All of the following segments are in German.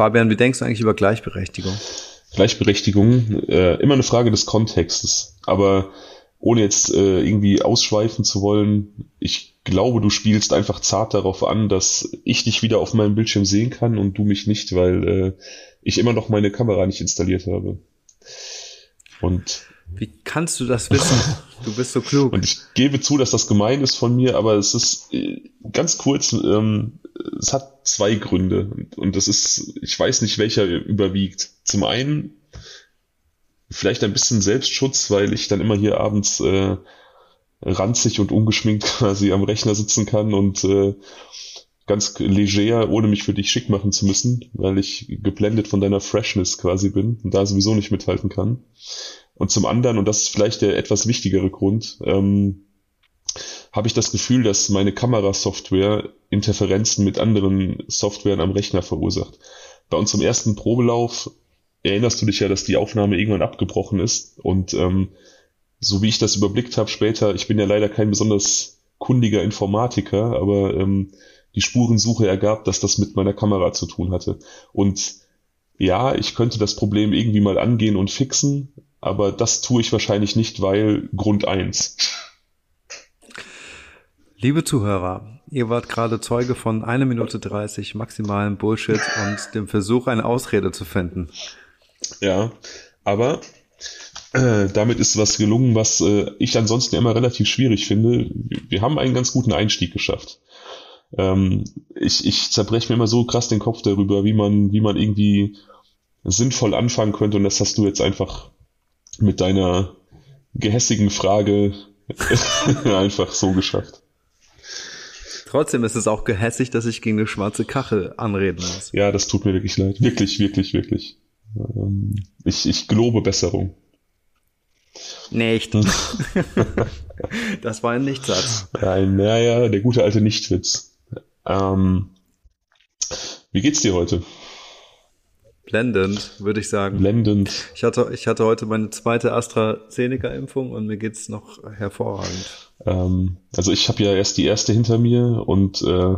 Fabian, wie denkst du eigentlich über Gleichberechtigung? Gleichberechtigung, äh, immer eine Frage des Kontextes. Aber ohne jetzt äh, irgendwie ausschweifen zu wollen, ich glaube, du spielst einfach zart darauf an, dass ich dich wieder auf meinem Bildschirm sehen kann und du mich nicht, weil äh, ich immer noch meine Kamera nicht installiert habe. Und wie kannst du das wissen? Du bist so klug. Und ich gebe zu, dass das gemein ist von mir, aber es ist äh, ganz kurz, ähm, es hat zwei Gründe. Und das ist, ich weiß nicht, welcher überwiegt. Zum einen vielleicht ein bisschen Selbstschutz, weil ich dann immer hier abends äh, ranzig und ungeschminkt quasi am Rechner sitzen kann und äh, ganz leger, ohne mich für dich schick machen zu müssen, weil ich geblendet von deiner Freshness quasi bin und da sowieso nicht mithalten kann. Und zum anderen, und das ist vielleicht der etwas wichtigere Grund, ähm, habe ich das Gefühl, dass meine Kamerasoftware Interferenzen mit anderen Softwaren am Rechner verursacht. Bei unserem ersten Probelauf erinnerst du dich ja, dass die Aufnahme irgendwann abgebrochen ist und ähm, so wie ich das überblickt habe später, ich bin ja leider kein besonders kundiger Informatiker, aber ähm, die Spurensuche ergab, dass das mit meiner Kamera zu tun hatte. Und ja, ich könnte das Problem irgendwie mal angehen und fixen, aber das tue ich wahrscheinlich nicht, weil Grund eins. Liebe Zuhörer, ihr wart gerade Zeuge von einer Minute 30 maximalen Bullshit und dem Versuch, eine Ausrede zu finden. Ja, aber äh, damit ist was gelungen, was äh, ich ansonsten immer relativ schwierig finde. Wir haben einen ganz guten Einstieg geschafft. Ähm, ich ich zerbreche mir immer so krass den Kopf darüber, wie man, wie man irgendwie sinnvoll anfangen könnte und das hast du jetzt einfach mit deiner gehässigen Frage einfach so geschafft. Trotzdem ist es auch gehässig, dass ich gegen eine schwarze Kachel anreden muss. Ja, das tut mir wirklich leid. Wirklich, wirklich, wirklich. Ähm, ich, ich gelobe Besserung. Nicht. das war ein Nichtsatz. Ein, naja, der gute alte Nichtwitz. Ähm, wie geht's dir heute? Blendend, würde ich sagen. Blendend. Ich hatte, ich hatte heute meine zweite AstraZeneca-Impfung und mir geht's noch hervorragend. Ähm, also ich habe ja erst die erste hinter mir und äh,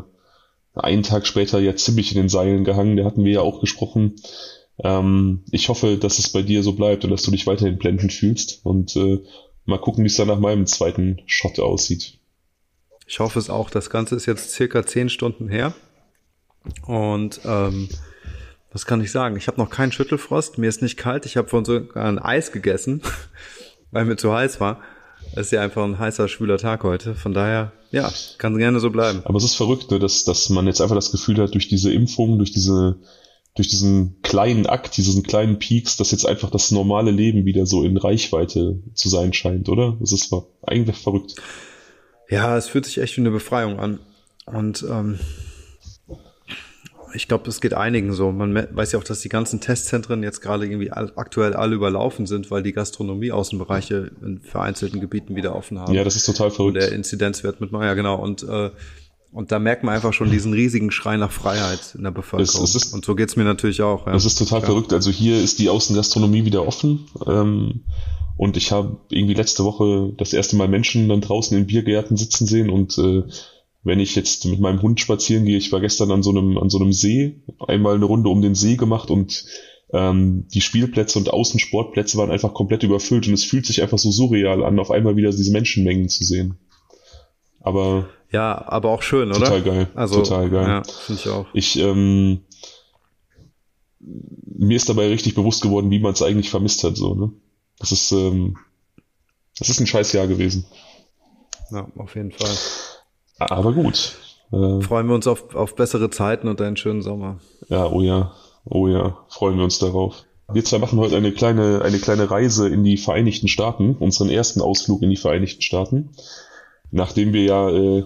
einen Tag später ja ziemlich in den Seilen gehangen. Da hatten wir ja auch gesprochen. Ähm, ich hoffe, dass es bei dir so bleibt und dass du dich weiterhin blendend fühlst und äh, mal gucken, wie es dann nach meinem zweiten Shot aussieht. Ich hoffe es auch. Das Ganze ist jetzt circa zehn Stunden her und ähm, was kann ich sagen? Ich habe noch keinen Schüttelfrost, mir ist nicht kalt, ich habe vorhin sogar ein Eis gegessen, weil mir zu heiß war. Es ist ja einfach ein heißer, schwüler Tag heute. Von daher, ja, kann gerne so bleiben. Aber es ist verrückt, ne, dass, dass man jetzt einfach das Gefühl hat, durch diese Impfung, durch diese, durch diesen kleinen Akt, diesen kleinen Peaks, dass jetzt einfach das normale Leben wieder so in Reichweite zu sein scheint, oder? Das ist eigentlich verrückt. Ja, es fühlt sich echt wie eine Befreiung an. Und ähm, ich glaube, es geht einigen so. Man weiß ja auch, dass die ganzen Testzentren jetzt gerade irgendwie aktuell alle überlaufen sind, weil die Gastronomie-Außenbereiche in vereinzelten Gebieten wieder offen haben. Ja, das ist total verrückt. Und der Inzidenzwert mit, ja genau. Und äh, und da merkt man einfach schon diesen riesigen Schrei nach Freiheit in der Bevölkerung. Es, es ist, und so geht's mir natürlich auch. Ja. Das ist total ja. verrückt. Also hier ist die Außengastronomie wieder offen. Ähm, und ich habe irgendwie letzte Woche das erste Mal Menschen dann draußen in Biergärten sitzen sehen und äh, wenn ich jetzt mit meinem Hund spazieren gehe, ich war gestern an so einem, an so einem See, einmal eine Runde um den See gemacht und ähm, die Spielplätze und Außensportplätze waren einfach komplett überfüllt und es fühlt sich einfach so surreal an, auf einmal wieder diese Menschenmengen zu sehen. Aber ja, aber auch schön, oder? Total geil. Also, total geil. Ja, finde ich auch. Ich ähm, mir ist dabei richtig bewusst geworden, wie man es eigentlich vermisst hat, so ne. Das ist ähm, das ist ein scheiß Jahr gewesen. Ja, auf jeden Fall. Aber gut. Äh, freuen wir uns auf, auf bessere Zeiten und einen schönen Sommer. Ja, oh ja. Oh ja, freuen wir uns darauf. Wir zwei machen heute eine kleine, eine kleine Reise in die Vereinigten Staaten, unseren ersten Ausflug in die Vereinigten Staaten. Nachdem wir ja äh,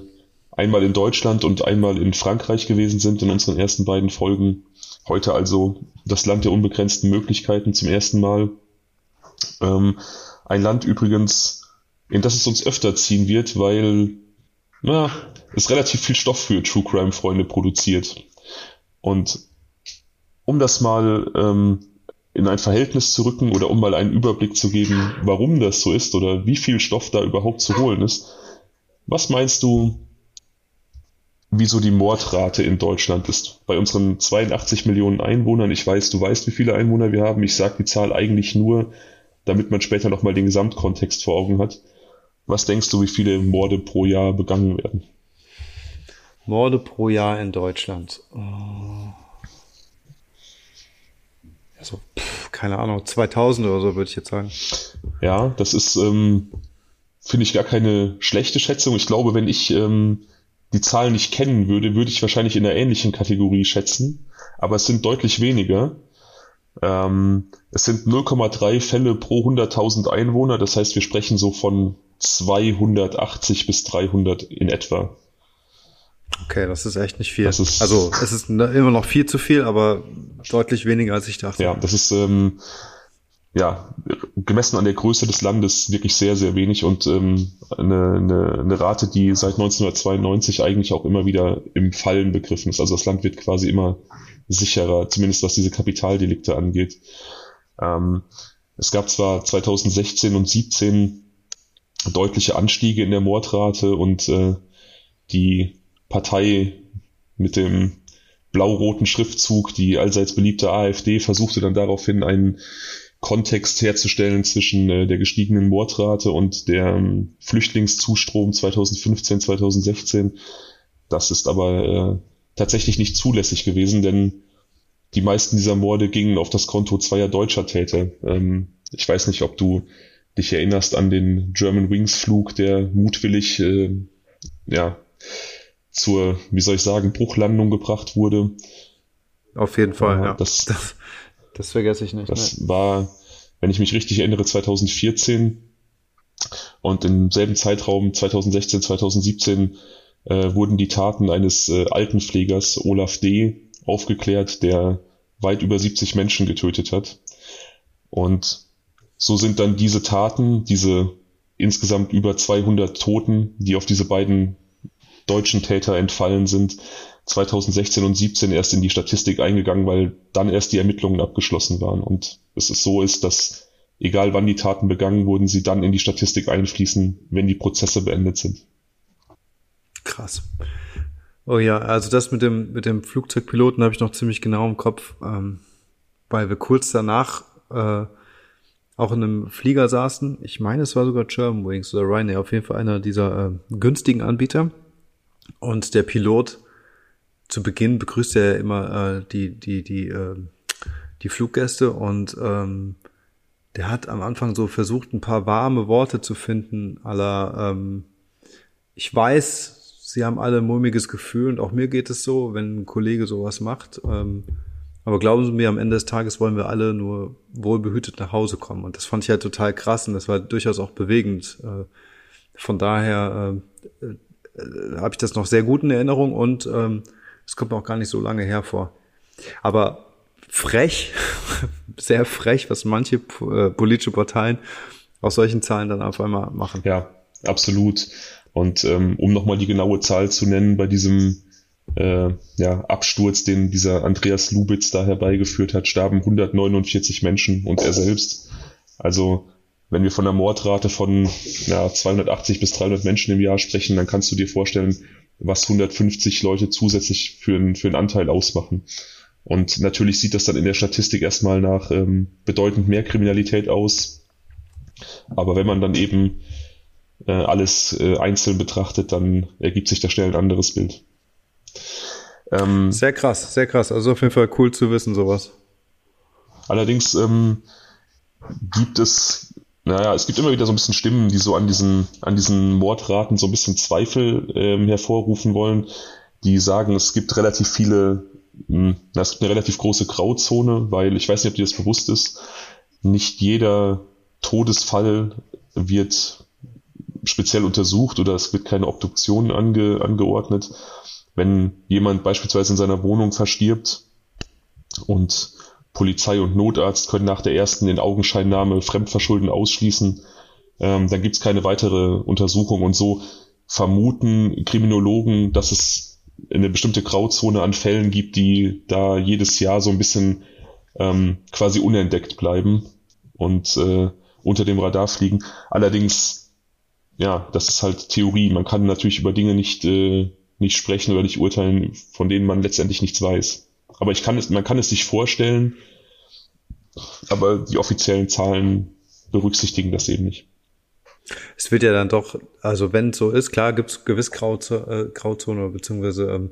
einmal in Deutschland und einmal in Frankreich gewesen sind in unseren ersten beiden Folgen. Heute also das Land der unbegrenzten Möglichkeiten zum ersten Mal. Ähm, ein Land übrigens, in das es uns öfter ziehen wird, weil na, es relativ viel Stoff für True Crime Freunde produziert. Und um das mal ähm, in ein Verhältnis zu rücken oder um mal einen Überblick zu geben, warum das so ist oder wie viel Stoff da überhaupt zu holen ist, was meinst du, wieso die Mordrate in Deutschland ist. Bei unseren 82 Millionen Einwohnern, ich weiß, du weißt, wie viele Einwohner wir haben, ich sage die Zahl eigentlich nur, damit man später nochmal den Gesamtkontext vor Augen hat. Was denkst du, wie viele Morde pro Jahr begangen werden? Morde pro Jahr in Deutschland. Also, pff, keine Ahnung, 2000 oder so würde ich jetzt sagen. Ja, das ist, ähm, finde ich, gar keine schlechte Schätzung. Ich glaube, wenn ich ähm, die Zahl nicht kennen würde, würde ich wahrscheinlich in einer ähnlichen Kategorie schätzen. Aber es sind deutlich weniger. Ähm, es sind 0,3 Fälle pro 100.000 Einwohner. Das heißt, wir sprechen so von 280 bis 300 in etwa. Okay, das ist echt nicht viel. Ist, also es ist immer noch viel zu viel, aber deutlich weniger als ich dachte. Ja, das ist ähm, ja gemessen an der Größe des Landes wirklich sehr, sehr wenig und ähm, eine, eine, eine Rate, die seit 1992 eigentlich auch immer wieder im Fallen begriffen ist. Also das Land wird quasi immer sicherer, zumindest was diese Kapitaldelikte angeht. Ähm, es gab zwar 2016 und 2017 deutliche Anstiege in der Mordrate und äh, die Partei mit dem blau-roten Schriftzug, die allseits beliebte AfD, versuchte dann daraufhin einen Kontext herzustellen zwischen äh, der gestiegenen Mordrate und der ähm, Flüchtlingszustrom 2015, 2016. Das ist aber äh, tatsächlich nicht zulässig gewesen, denn die meisten dieser Morde gingen auf das Konto zweier deutscher Täter. Ähm, ich weiß nicht, ob du dich erinnerst an den German Wings Flug, der mutwillig äh, ja zur, wie soll ich sagen, Bruchlandung gebracht wurde. Auf jeden Fall, ja. Das, das, das vergesse ich nicht. Das ne? war, wenn ich mich richtig erinnere, 2014 und im selben Zeitraum 2016, 2017 äh, wurden die Taten eines äh, Altenpflegers Olaf D. aufgeklärt, der weit über 70 Menschen getötet hat. Und so sind dann diese Taten, diese insgesamt über 200 Toten, die auf diese beiden deutschen Täter entfallen sind, 2016 und 17 erst in die Statistik eingegangen, weil dann erst die Ermittlungen abgeschlossen waren. Und es ist so ist, dass egal wann die Taten begangen wurden, sie dann in die Statistik einfließen, wenn die Prozesse beendet sind. Krass. Oh ja, also das mit dem, mit dem Flugzeugpiloten habe ich noch ziemlich genau im Kopf, ähm, weil wir kurz danach äh, auch in einem Flieger saßen. Ich meine, es war sogar Germanwings oder Ryanair, auf jeden Fall einer dieser äh, günstigen Anbieter. Und der Pilot, zu Beginn begrüßt er immer äh, die, die, die, äh, die Fluggäste und ähm, der hat am Anfang so versucht, ein paar warme Worte zu finden, aller ähm, ich weiß, sie haben alle ein mulmiges Gefühl und auch mir geht es so, wenn ein Kollege sowas macht. Ähm, aber glauben Sie mir, am Ende des Tages wollen wir alle nur wohlbehütet nach Hause kommen. Und das fand ich halt total krass und das war durchaus auch bewegend. Äh, von daher äh, äh, habe ich das noch sehr gut in Erinnerung und ähm, es ähm, kommt mir auch gar nicht so lange hervor. Aber frech, sehr frech, was manche äh, politische Parteien aus solchen Zahlen dann auf einmal machen. Ja, absolut. Und ähm, um nochmal die genaue Zahl zu nennen, bei diesem äh, ja, Absturz, den dieser Andreas Lubitz da herbeigeführt hat, starben 149 Menschen und er selbst. Also wenn wir von einer Mordrate von ja, 280 bis 300 Menschen im Jahr sprechen, dann kannst du dir vorstellen, was 150 Leute zusätzlich für, einen für einen Anteil ausmachen. Und natürlich sieht das dann in der Statistik erstmal nach ähm, bedeutend mehr Kriminalität aus. Aber wenn man dann eben äh, alles äh, einzeln betrachtet, dann ergibt sich da schnell ein anderes Bild. Ähm, sehr krass, sehr krass. Also auf jeden Fall cool zu wissen, sowas. Allerdings ähm, gibt es naja, es gibt immer wieder so ein bisschen Stimmen, die so an diesen, an diesen Mordraten so ein bisschen Zweifel ähm, hervorrufen wollen, die sagen, es gibt relativ viele, mh, hm, es gibt eine relativ große Grauzone, weil ich weiß nicht, ob dir das bewusst ist, nicht jeder Todesfall wird speziell untersucht oder es wird keine Obduktion ange, angeordnet. Wenn jemand beispielsweise in seiner Wohnung verstirbt und Polizei und Notarzt können nach der ersten in Augenscheinnahme Fremdverschulden ausschließen. Ähm, dann gibt es keine weitere Untersuchung und so vermuten Kriminologen, dass es eine bestimmte Grauzone an Fällen gibt, die da jedes Jahr so ein bisschen ähm, quasi unentdeckt bleiben und äh, unter dem Radar fliegen. Allerdings, ja, das ist halt Theorie. Man kann natürlich über Dinge nicht, äh, nicht sprechen oder nicht urteilen, von denen man letztendlich nichts weiß. Aber ich kann es, man kann es sich vorstellen, aber die offiziellen Zahlen berücksichtigen das eben nicht. Es wird ja dann doch, also wenn es so ist, klar gibt es gewiss Grauzone, äh, Grauzone beziehungsweise ähm,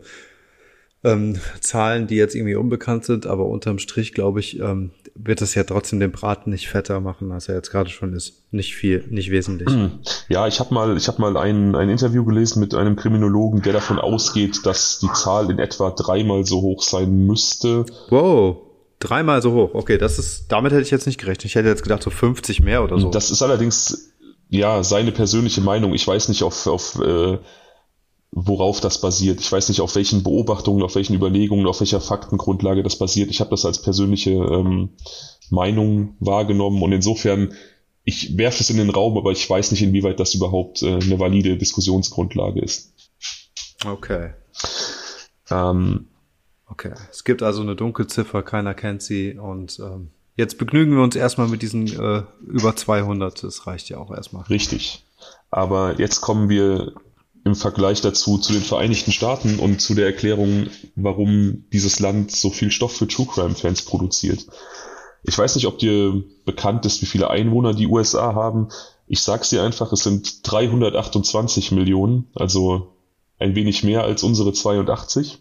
ähm, Zahlen, die jetzt irgendwie unbekannt sind, aber unterm Strich, glaube ich, ähm, wird es ja trotzdem den Braten nicht fetter machen, als er jetzt gerade schon ist. Nicht viel, nicht wesentlich. Hm. Ja, ich habe mal, ich habe mal ein, ein Interview gelesen mit einem Kriminologen, der davon ausgeht, dass die Zahl in etwa dreimal so hoch sein müsste. Wow. Dreimal so hoch. Okay, das ist, damit hätte ich jetzt nicht gerechnet. Ich hätte jetzt gedacht, so 50 mehr oder so. Das ist allerdings, ja, seine persönliche Meinung. Ich weiß nicht, auf, auf äh, worauf das basiert. Ich weiß nicht, auf welchen Beobachtungen, auf welchen Überlegungen, auf welcher Faktengrundlage das basiert. Ich habe das als persönliche ähm, Meinung wahrgenommen und insofern, ich werfe es in den Raum, aber ich weiß nicht, inwieweit das überhaupt äh, eine valide Diskussionsgrundlage ist. Okay. Ähm, okay. Es gibt also eine Dunkelziffer, keiner kennt sie und ähm, jetzt begnügen wir uns erstmal mit diesen äh, über 200. Das reicht ja auch erstmal. Richtig. Aber jetzt kommen wir im Vergleich dazu zu den Vereinigten Staaten und zu der Erklärung, warum dieses Land so viel Stoff für True Crime Fans produziert. Ich weiß nicht, ob dir bekannt ist, wie viele Einwohner die USA haben. Ich sag's dir einfach, es sind 328 Millionen, also ein wenig mehr als unsere 82.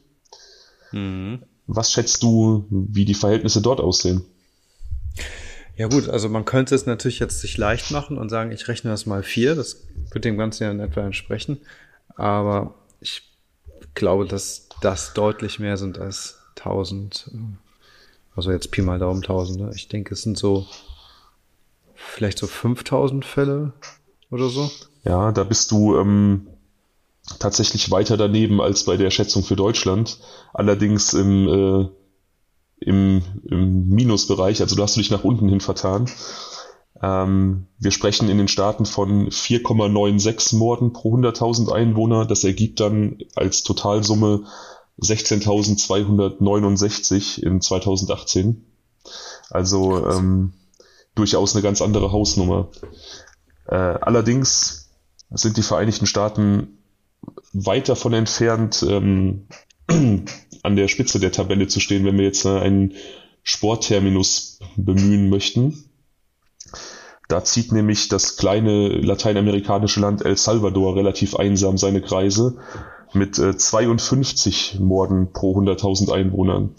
Mhm. Was schätzt du, wie die Verhältnisse dort aussehen? Ja gut, also man könnte es natürlich jetzt sich leicht machen und sagen, ich rechne das mal vier, das wird dem Ganzen ja in etwa entsprechen. Aber ich glaube, dass das deutlich mehr sind als 1000. Also jetzt Pi mal Daumen 1000. Ne? Ich denke, es sind so vielleicht so 5000 Fälle oder so. Ja, da bist du ähm, tatsächlich weiter daneben als bei der Schätzung für Deutschland. Allerdings im, äh, im, im Minusbereich, also du hast du dich nach unten hin vertan. Ähm, wir sprechen in den Staaten von 4,96 Morden pro 100.000 Einwohner. Das ergibt dann als Totalsumme 16.269 in 2018. Also ähm, durchaus eine ganz andere Hausnummer. Äh, allerdings sind die Vereinigten Staaten weit davon entfernt, ähm, an der Spitze der Tabelle zu stehen, wenn wir jetzt einen Sportterminus bemühen möchten. Da zieht nämlich das kleine lateinamerikanische Land El Salvador relativ einsam seine Kreise mit äh, 52 Morden pro 100.000 Einwohnern.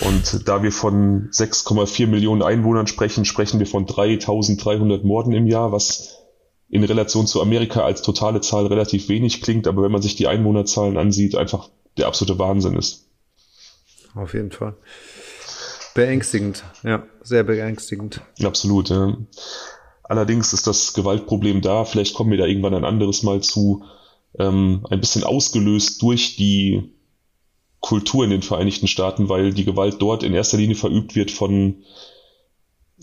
Und da wir von 6,4 Millionen Einwohnern sprechen, sprechen wir von 3.300 Morden im Jahr, was in Relation zu Amerika als totale Zahl relativ wenig klingt, aber wenn man sich die Einwohnerzahlen ansieht, einfach der absolute Wahnsinn ist. Auf jeden Fall. Beängstigend, ja, sehr beängstigend. Absolut, ja. Allerdings ist das Gewaltproblem da, vielleicht kommen wir da irgendwann ein anderes Mal zu, ähm, ein bisschen ausgelöst durch die Kultur in den Vereinigten Staaten, weil die Gewalt dort in erster Linie verübt wird von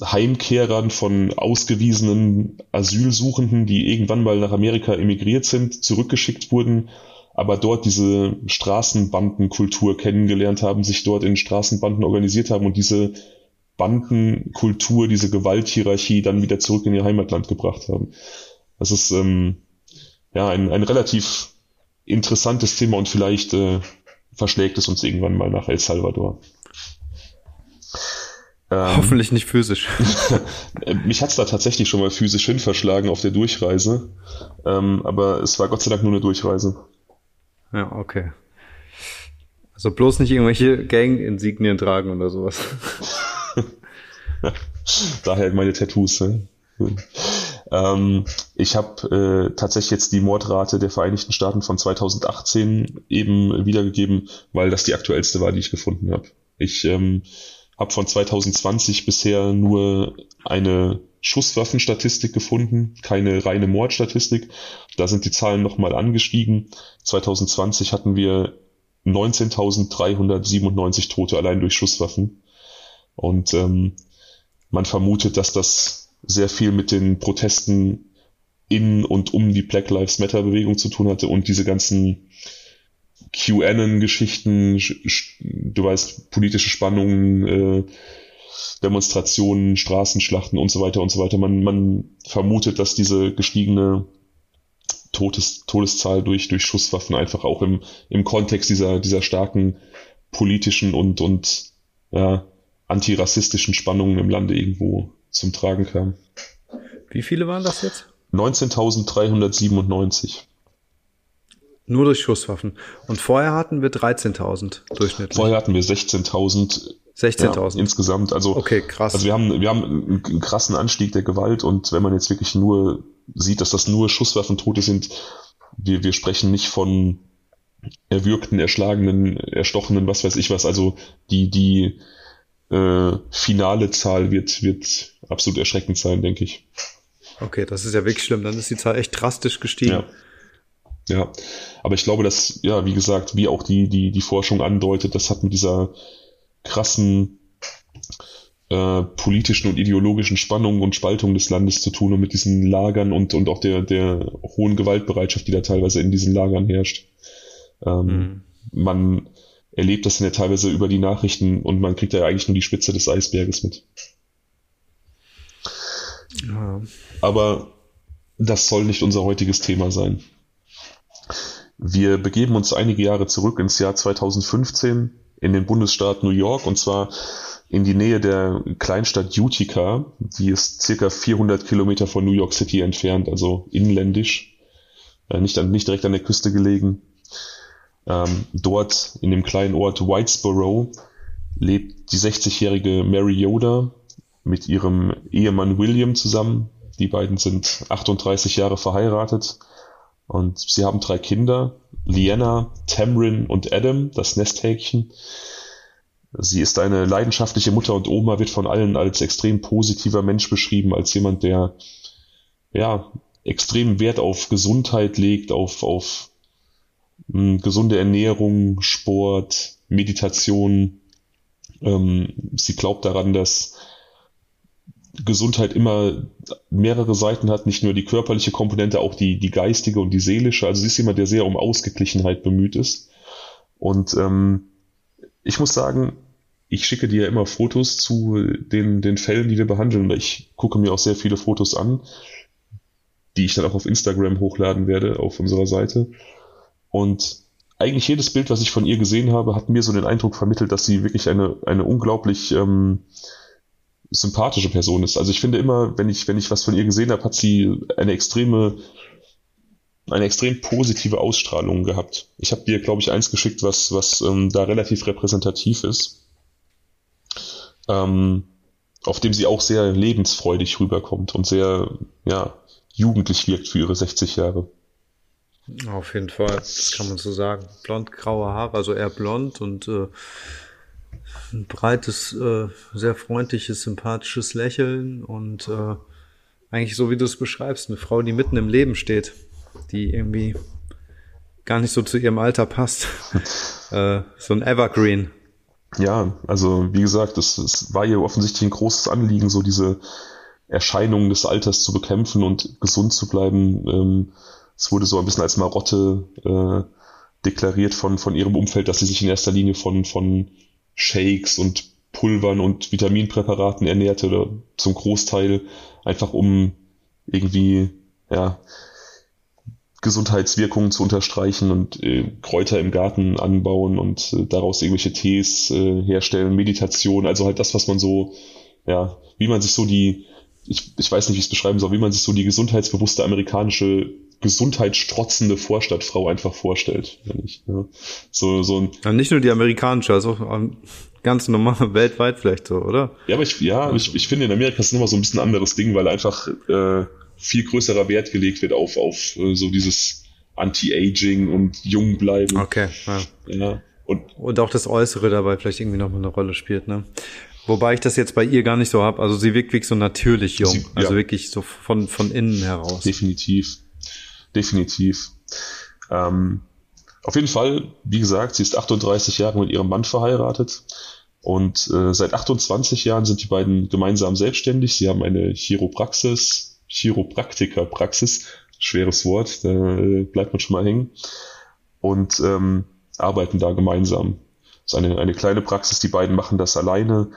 Heimkehrern, von ausgewiesenen Asylsuchenden, die irgendwann mal nach Amerika emigriert sind, zurückgeschickt wurden, aber dort diese Straßenbandenkultur kennengelernt haben, sich dort in Straßenbanden organisiert haben und diese Bandenkultur, diese Gewalthierarchie dann wieder zurück in ihr Heimatland gebracht haben. Das ist ähm, ja ein, ein relativ interessantes Thema und vielleicht äh, verschlägt es uns irgendwann mal nach El Salvador. Ähm, Hoffentlich nicht physisch. mich hat's da tatsächlich schon mal physisch hin verschlagen auf der Durchreise, ähm, aber es war Gott sei Dank nur eine Durchreise. Ja, okay. Also bloß nicht irgendwelche Gang-Insignien tragen oder sowas. Daher meine Tattoos. Ne? Ähm, ich habe äh, tatsächlich jetzt die Mordrate der Vereinigten Staaten von 2018 eben wiedergegeben, weil das die aktuellste war, die ich gefunden habe. Ich ähm, habe von 2020 bisher nur eine Schusswaffenstatistik gefunden, keine reine Mordstatistik. Da sind die Zahlen nochmal angestiegen. 2020 hatten wir 19.397 Tote allein durch Schusswaffen. Und ähm, man vermutet, dass das sehr viel mit den Protesten in und um die Black Lives Matter Bewegung zu tun hatte und diese ganzen QAnon-Geschichten, du weißt, politische Spannungen, äh, Demonstrationen, Straßenschlachten und so weiter und so weiter. Man, man vermutet, dass diese gestiegene Todes, Todeszahl durch, durch Schusswaffen einfach auch im, im Kontext dieser, dieser starken politischen und, und ja, antirassistischen Spannungen im Lande irgendwo zum Tragen kam. Wie viele waren das jetzt? 19.397. Nur durch Schusswaffen. Und vorher hatten wir 13.000 durchschnittlich. Vorher hatten wir 16.000 16.000 ja, insgesamt. Also, okay, krass. Also wir haben, wir haben einen krassen Anstieg der Gewalt und wenn man jetzt wirklich nur sieht, dass das nur Schusswaffentote sind, wir, wir sprechen nicht von erwürgten, erschlagenen, erstochenen, was weiß ich was. Also die, die äh, finale Zahl wird, wird absolut erschreckend sein, denke ich. Okay, das ist ja wirklich schlimm. Dann ist die Zahl echt drastisch gestiegen. Ja. Ja, aber ich glaube, dass, ja, wie gesagt, wie auch die, die, die Forschung andeutet, das hat mit dieser krassen äh, politischen und ideologischen Spannungen und Spaltungen des Landes zu tun und mit diesen Lagern und, und auch der, der hohen Gewaltbereitschaft, die da teilweise in diesen Lagern herrscht. Ähm, mhm. Man erlebt das dann ja teilweise über die Nachrichten und man kriegt ja eigentlich nur die Spitze des Eisberges mit. Ja. Aber das soll nicht unser heutiges Thema sein. Wir begeben uns einige Jahre zurück ins Jahr 2015 in den Bundesstaat New York und zwar in die Nähe der Kleinstadt Utica. Die ist circa 400 Kilometer von New York City entfernt, also inländisch, äh, nicht, an, nicht direkt an der Küste gelegen. Ähm, dort in dem kleinen Ort Whitesboro lebt die 60-jährige Mary Yoda mit ihrem Ehemann William zusammen. Die beiden sind 38 Jahre verheiratet und sie haben drei Kinder, Liana, Tamrin und Adam, das Nesthäkchen. Sie ist eine leidenschaftliche Mutter und Oma, wird von allen als extrem positiver Mensch beschrieben, als jemand, der ja extrem Wert auf Gesundheit legt, auf, auf mh, hm, gesunde Ernährung, Sport, Meditation. Ähm, sie glaubt daran, dass Gesundheit immer mehrere Seiten hat, nicht nur die körperliche Komponente, auch die, die geistige und die seelische. Also sie ist jemand, der sehr um Ausgeglichenheit bemüht ist. Und ähm, ich muss sagen, ich schicke dir immer Fotos zu den, den Fällen, die wir behandeln. Ich gucke mir auch sehr viele Fotos an, die ich dann auch auf Instagram hochladen werde, auf unserer Seite. Und eigentlich jedes Bild, was ich von ihr gesehen habe, hat mir so den Eindruck vermittelt, dass sie wirklich eine, eine unglaublich ähm, sympathische Person ist. Also ich finde immer, wenn ich, wenn ich was von ihr gesehen habe, hat sie eine extreme, eine extrem positive Ausstrahlung gehabt. Ich habe dir, glaube ich, eins geschickt, was, was ähm, da relativ repräsentativ ist. Ähm, auf dem sie auch sehr lebensfreudig rüberkommt und sehr, ja, jugendlich wirkt für ihre 60 Jahre. Auf jeden Fall, das kann man so sagen. Blond-graue Haare, also eher blond und äh, ein breites, äh, sehr freundliches, sympathisches Lächeln und äh, eigentlich so wie du es beschreibst, eine Frau, die mitten im Leben steht, die irgendwie gar nicht so zu ihrem Alter passt. äh, so ein Evergreen. Ja, also wie gesagt, es, es war ihr offensichtlich ein großes Anliegen, so diese Erscheinungen des Alters zu bekämpfen und gesund zu bleiben. Ähm, es wurde so ein bisschen als Marotte äh, deklariert von, von ihrem Umfeld, dass sie sich in erster Linie von, von Shakes und Pulvern und Vitaminpräparaten ernährte oder zum Großteil einfach um irgendwie ja Gesundheitswirkungen zu unterstreichen und äh, Kräuter im Garten anbauen und äh, daraus irgendwelche Tees äh, herstellen, Meditation, also halt das, was man so, ja, wie man sich so die, ich, ich weiß nicht, wie ich es beschreiben soll, wie man sich so die gesundheitsbewusste amerikanische gesundheitsstrotzende Vorstadtfrau einfach vorstellt. Wenn ich, ja. So, so ein ja, nicht nur die amerikanische, also ganz normal weltweit vielleicht so, oder? Ja, aber ich, ja, ich, ich finde in Amerika ist es immer so ein bisschen ein anderes Ding, weil einfach äh, viel größerer Wert gelegt wird auf, auf äh, so dieses Anti-Aging und jung bleiben. Okay, ja. ja. Und, und auch das Äußere dabei vielleicht irgendwie nochmal eine Rolle spielt, ne? Wobei ich das jetzt bei ihr gar nicht so habe. Also sie wirkt wirklich so natürlich jung. Sie, also wirklich so von, von innen heraus. Definitiv definitiv. Ähm, auf jeden Fall, wie gesagt, sie ist 38 Jahre mit ihrem Mann verheiratet und äh, seit 28 Jahren sind die beiden gemeinsam selbstständig. Sie haben eine Chiropraxis, Chiropraktikerpraxis, schweres Wort, da äh, bleibt man schon mal hängen und ähm, arbeiten da gemeinsam. Das ist eine, eine kleine Praxis, die beiden machen das alleine.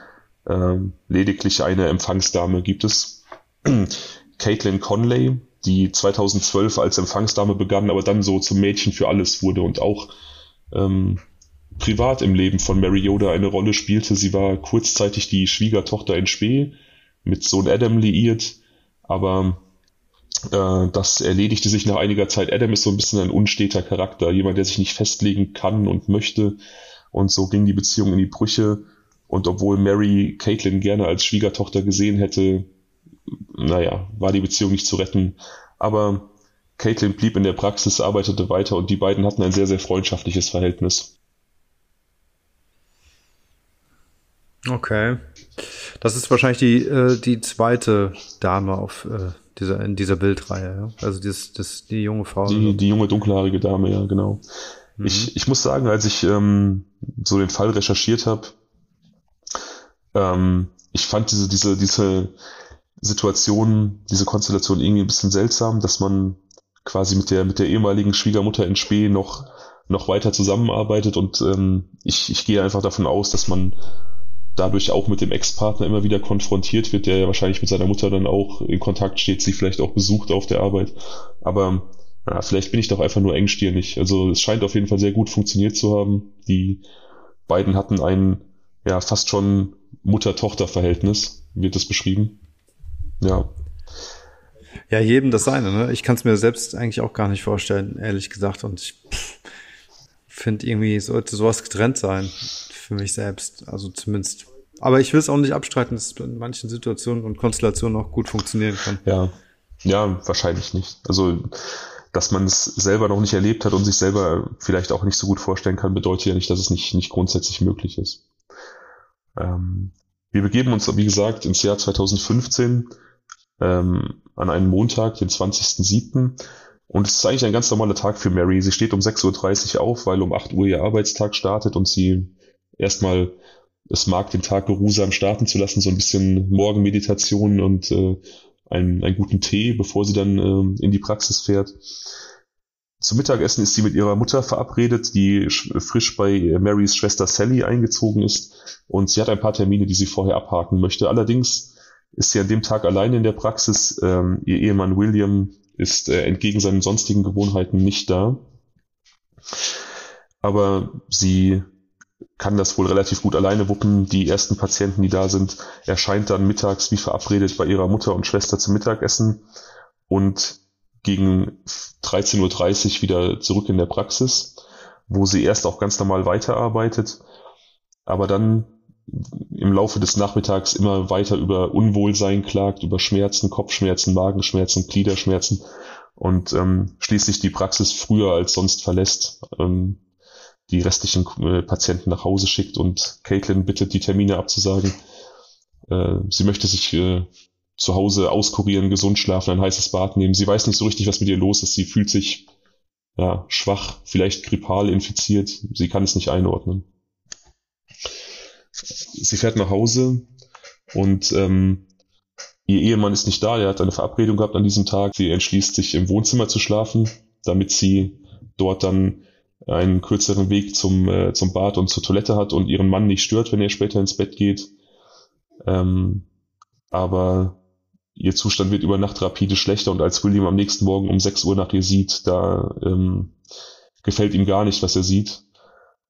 Ähm, lediglich eine Empfangsdame gibt es. Caitlin Conley, die 2012 als Empfangsdame begann, aber dann so zum Mädchen für alles wurde und auch ähm, privat im Leben von Mary Yoda eine Rolle spielte. Sie war kurzzeitig die Schwiegertochter in Spee, mit Sohn Adam liiert, aber äh, das erledigte sich nach einiger Zeit. Adam ist so ein bisschen ein unsteter Charakter, jemand, der sich nicht festlegen kann und möchte. Und so ging die Beziehung in die Brüche. Und obwohl Mary Caitlin gerne als Schwiegertochter gesehen hätte, naja, war die Beziehung nicht zu retten. Aber Caitlin blieb in der Praxis, arbeitete weiter und die beiden hatten ein sehr, sehr freundschaftliches Verhältnis. Okay. Das ist wahrscheinlich die, äh, die zweite Dame auf äh, dieser, in dieser Bildreihe, ja? Also das, das, die junge Frau. Die, die junge dunkelhaarige Dame, ja, genau. Mhm. Ich, ich muss sagen, als ich ähm, so den Fall recherchiert habe, ähm, ich fand diese, diese, diese Situation, diese Konstellation irgendwie ein bisschen seltsam, dass man quasi mit der, mit der ehemaligen Schwiegermutter in Spee noch, noch weiter zusammenarbeitet und ähm, ich, ich gehe einfach davon aus, dass man dadurch auch mit dem Ex-Partner immer wieder konfrontiert wird, der ja wahrscheinlich mit seiner Mutter dann auch in Kontakt steht, sie vielleicht auch besucht auf der Arbeit. Aber ja, vielleicht bin ich doch einfach nur engstirnig. Also es scheint auf jeden Fall sehr gut funktioniert zu haben. Die beiden hatten ein ja fast schon Mutter-Tochter-Verhältnis, wird das beschrieben. Ja. Ja, jedem das seine, ne? Ich kann es mir selbst eigentlich auch gar nicht vorstellen, ehrlich gesagt. Und ich finde irgendwie, sollte sowas getrennt sein für mich selbst. Also zumindest. Aber ich will es auch nicht abstreiten, dass es in manchen Situationen und Konstellationen auch gut funktionieren kann. Ja. Ja, wahrscheinlich nicht. Also, dass man es selber noch nicht erlebt hat und sich selber vielleicht auch nicht so gut vorstellen kann, bedeutet ja nicht, dass es nicht, nicht grundsätzlich möglich ist. Ähm, wir begeben uns, wie gesagt, ins Jahr 2015 ähm, an einen Montag, den 20.07. Und es ist eigentlich ein ganz normaler Tag für Mary. Sie steht um 6.30 Uhr auf, weil um 8 Uhr ihr Arbeitstag startet und sie erstmal es mag, den Tag geruhsam starten zu lassen, so ein bisschen Morgenmeditation und äh, einen, einen guten Tee, bevor sie dann äh, in die Praxis fährt. Zum Mittagessen ist sie mit ihrer Mutter verabredet, die frisch bei Marys Schwester Sally eingezogen ist und sie hat ein paar Termine, die sie vorher abhaken möchte. Allerdings ist sie an dem Tag allein in der Praxis. Ähm, ihr Ehemann William ist äh, entgegen seinen sonstigen Gewohnheiten nicht da. Aber sie kann das wohl relativ gut alleine wuppen. Die ersten Patienten, die da sind, erscheint dann mittags wie verabredet bei ihrer Mutter und Schwester zum Mittagessen und gegen 13.30 Uhr wieder zurück in der Praxis, wo sie erst auch ganz normal weiterarbeitet, aber dann im Laufe des Nachmittags immer weiter über Unwohlsein klagt, über Schmerzen, Kopfschmerzen, Magenschmerzen, Gliederschmerzen und ähm, schließlich die Praxis früher als sonst verlässt, ähm, die restlichen äh, Patienten nach Hause schickt und Caitlin bittet, die Termine abzusagen. Äh, sie möchte sich äh, zu Hause auskurieren, gesund schlafen, ein heißes Bad nehmen. Sie weiß nicht so richtig, was mit ihr los ist. Sie fühlt sich ja, schwach, vielleicht grippal infiziert. Sie kann es nicht einordnen. Sie fährt nach Hause und ähm, ihr Ehemann ist nicht da. Er hat eine Verabredung gehabt an diesem Tag. Sie entschließt sich im Wohnzimmer zu schlafen, damit sie dort dann einen kürzeren Weg zum, äh, zum Bad und zur Toilette hat und ihren Mann nicht stört, wenn er später ins Bett geht. Ähm, aber ihr Zustand wird über Nacht rapide schlechter und als William am nächsten Morgen um 6 Uhr nach ihr sieht, da ähm, gefällt ihm gar nicht, was er sieht.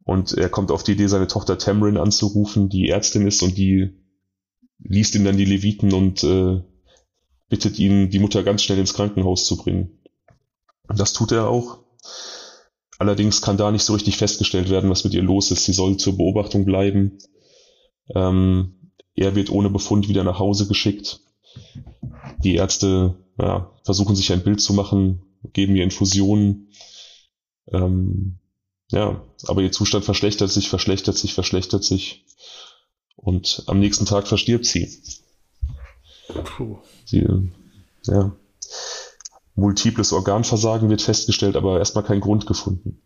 Und er kommt auf die Idee, seine Tochter Tamrin anzurufen, die Ärztin ist und die liest ihm dann die Leviten und äh, bittet ihn, die Mutter ganz schnell ins Krankenhaus zu bringen. Das tut er auch. Allerdings kann da nicht so richtig festgestellt werden, was mit ihr los ist. Sie soll zur Beobachtung bleiben. Ähm, er wird ohne Befund wieder nach Hause geschickt. Die Ärzte ja, versuchen sich ein Bild zu machen, geben ihr Infusionen. Ähm, ja, aber ihr Zustand verschlechtert sich, verschlechtert sich, verschlechtert sich. Und am nächsten Tag verstirbt sie. Puh. Sie, ja. Multiples Organversagen wird festgestellt, aber erstmal kein Grund gefunden.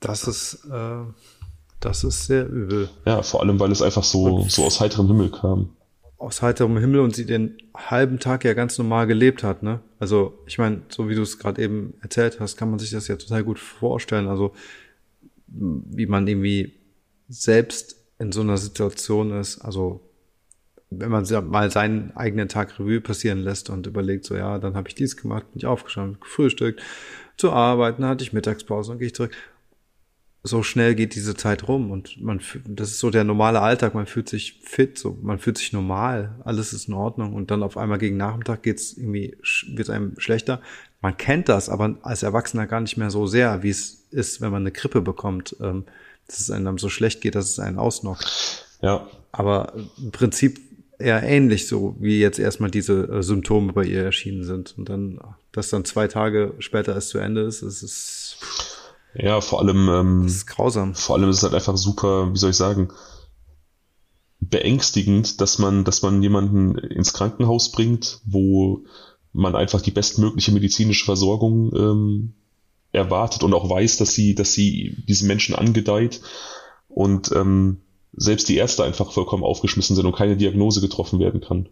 Das ist, äh, das ist sehr übel. Ja, vor allem, weil es einfach so, so aus heiterem Himmel kam aus heiterem Himmel und sie den halben Tag ja ganz normal gelebt hat, ne? Also, ich meine, so wie du es gerade eben erzählt hast, kann man sich das ja total gut vorstellen. Also, wie man irgendwie selbst in so einer Situation ist, also wenn man mal seinen eigenen Tag Revue passieren lässt und überlegt, so ja, dann habe ich dies gemacht, bin ich aufgestanden, gefrühstückt, zur Arbeit, dann hatte ich Mittagspause, dann gehe ich zurück. So schnell geht diese Zeit rum und man, das ist so der normale Alltag, man fühlt sich fit, so, man fühlt sich normal, alles ist in Ordnung und dann auf einmal gegen Nachmittag geht's irgendwie, wird einem schlechter. Man kennt das, aber als Erwachsener gar nicht mehr so sehr, wie es ist, wenn man eine Grippe bekommt, ähm, dass es einem so schlecht geht, dass es einen ausnockt. Ja. Aber im Prinzip eher ähnlich, so wie jetzt erstmal diese äh, Symptome bei ihr erschienen sind. Und dann, dass dann zwei Tage später es zu Ende ist, ist es. Ja, vor allem. Ähm, das ist grausam. Vor allem ist es halt einfach super, wie soll ich sagen, beängstigend, dass man, dass man jemanden ins Krankenhaus bringt, wo man einfach die bestmögliche medizinische Versorgung ähm, erwartet und auch weiß, dass sie, dass sie diesen Menschen angedeiht und ähm, selbst die Ärzte einfach vollkommen aufgeschmissen sind und keine Diagnose getroffen werden kann.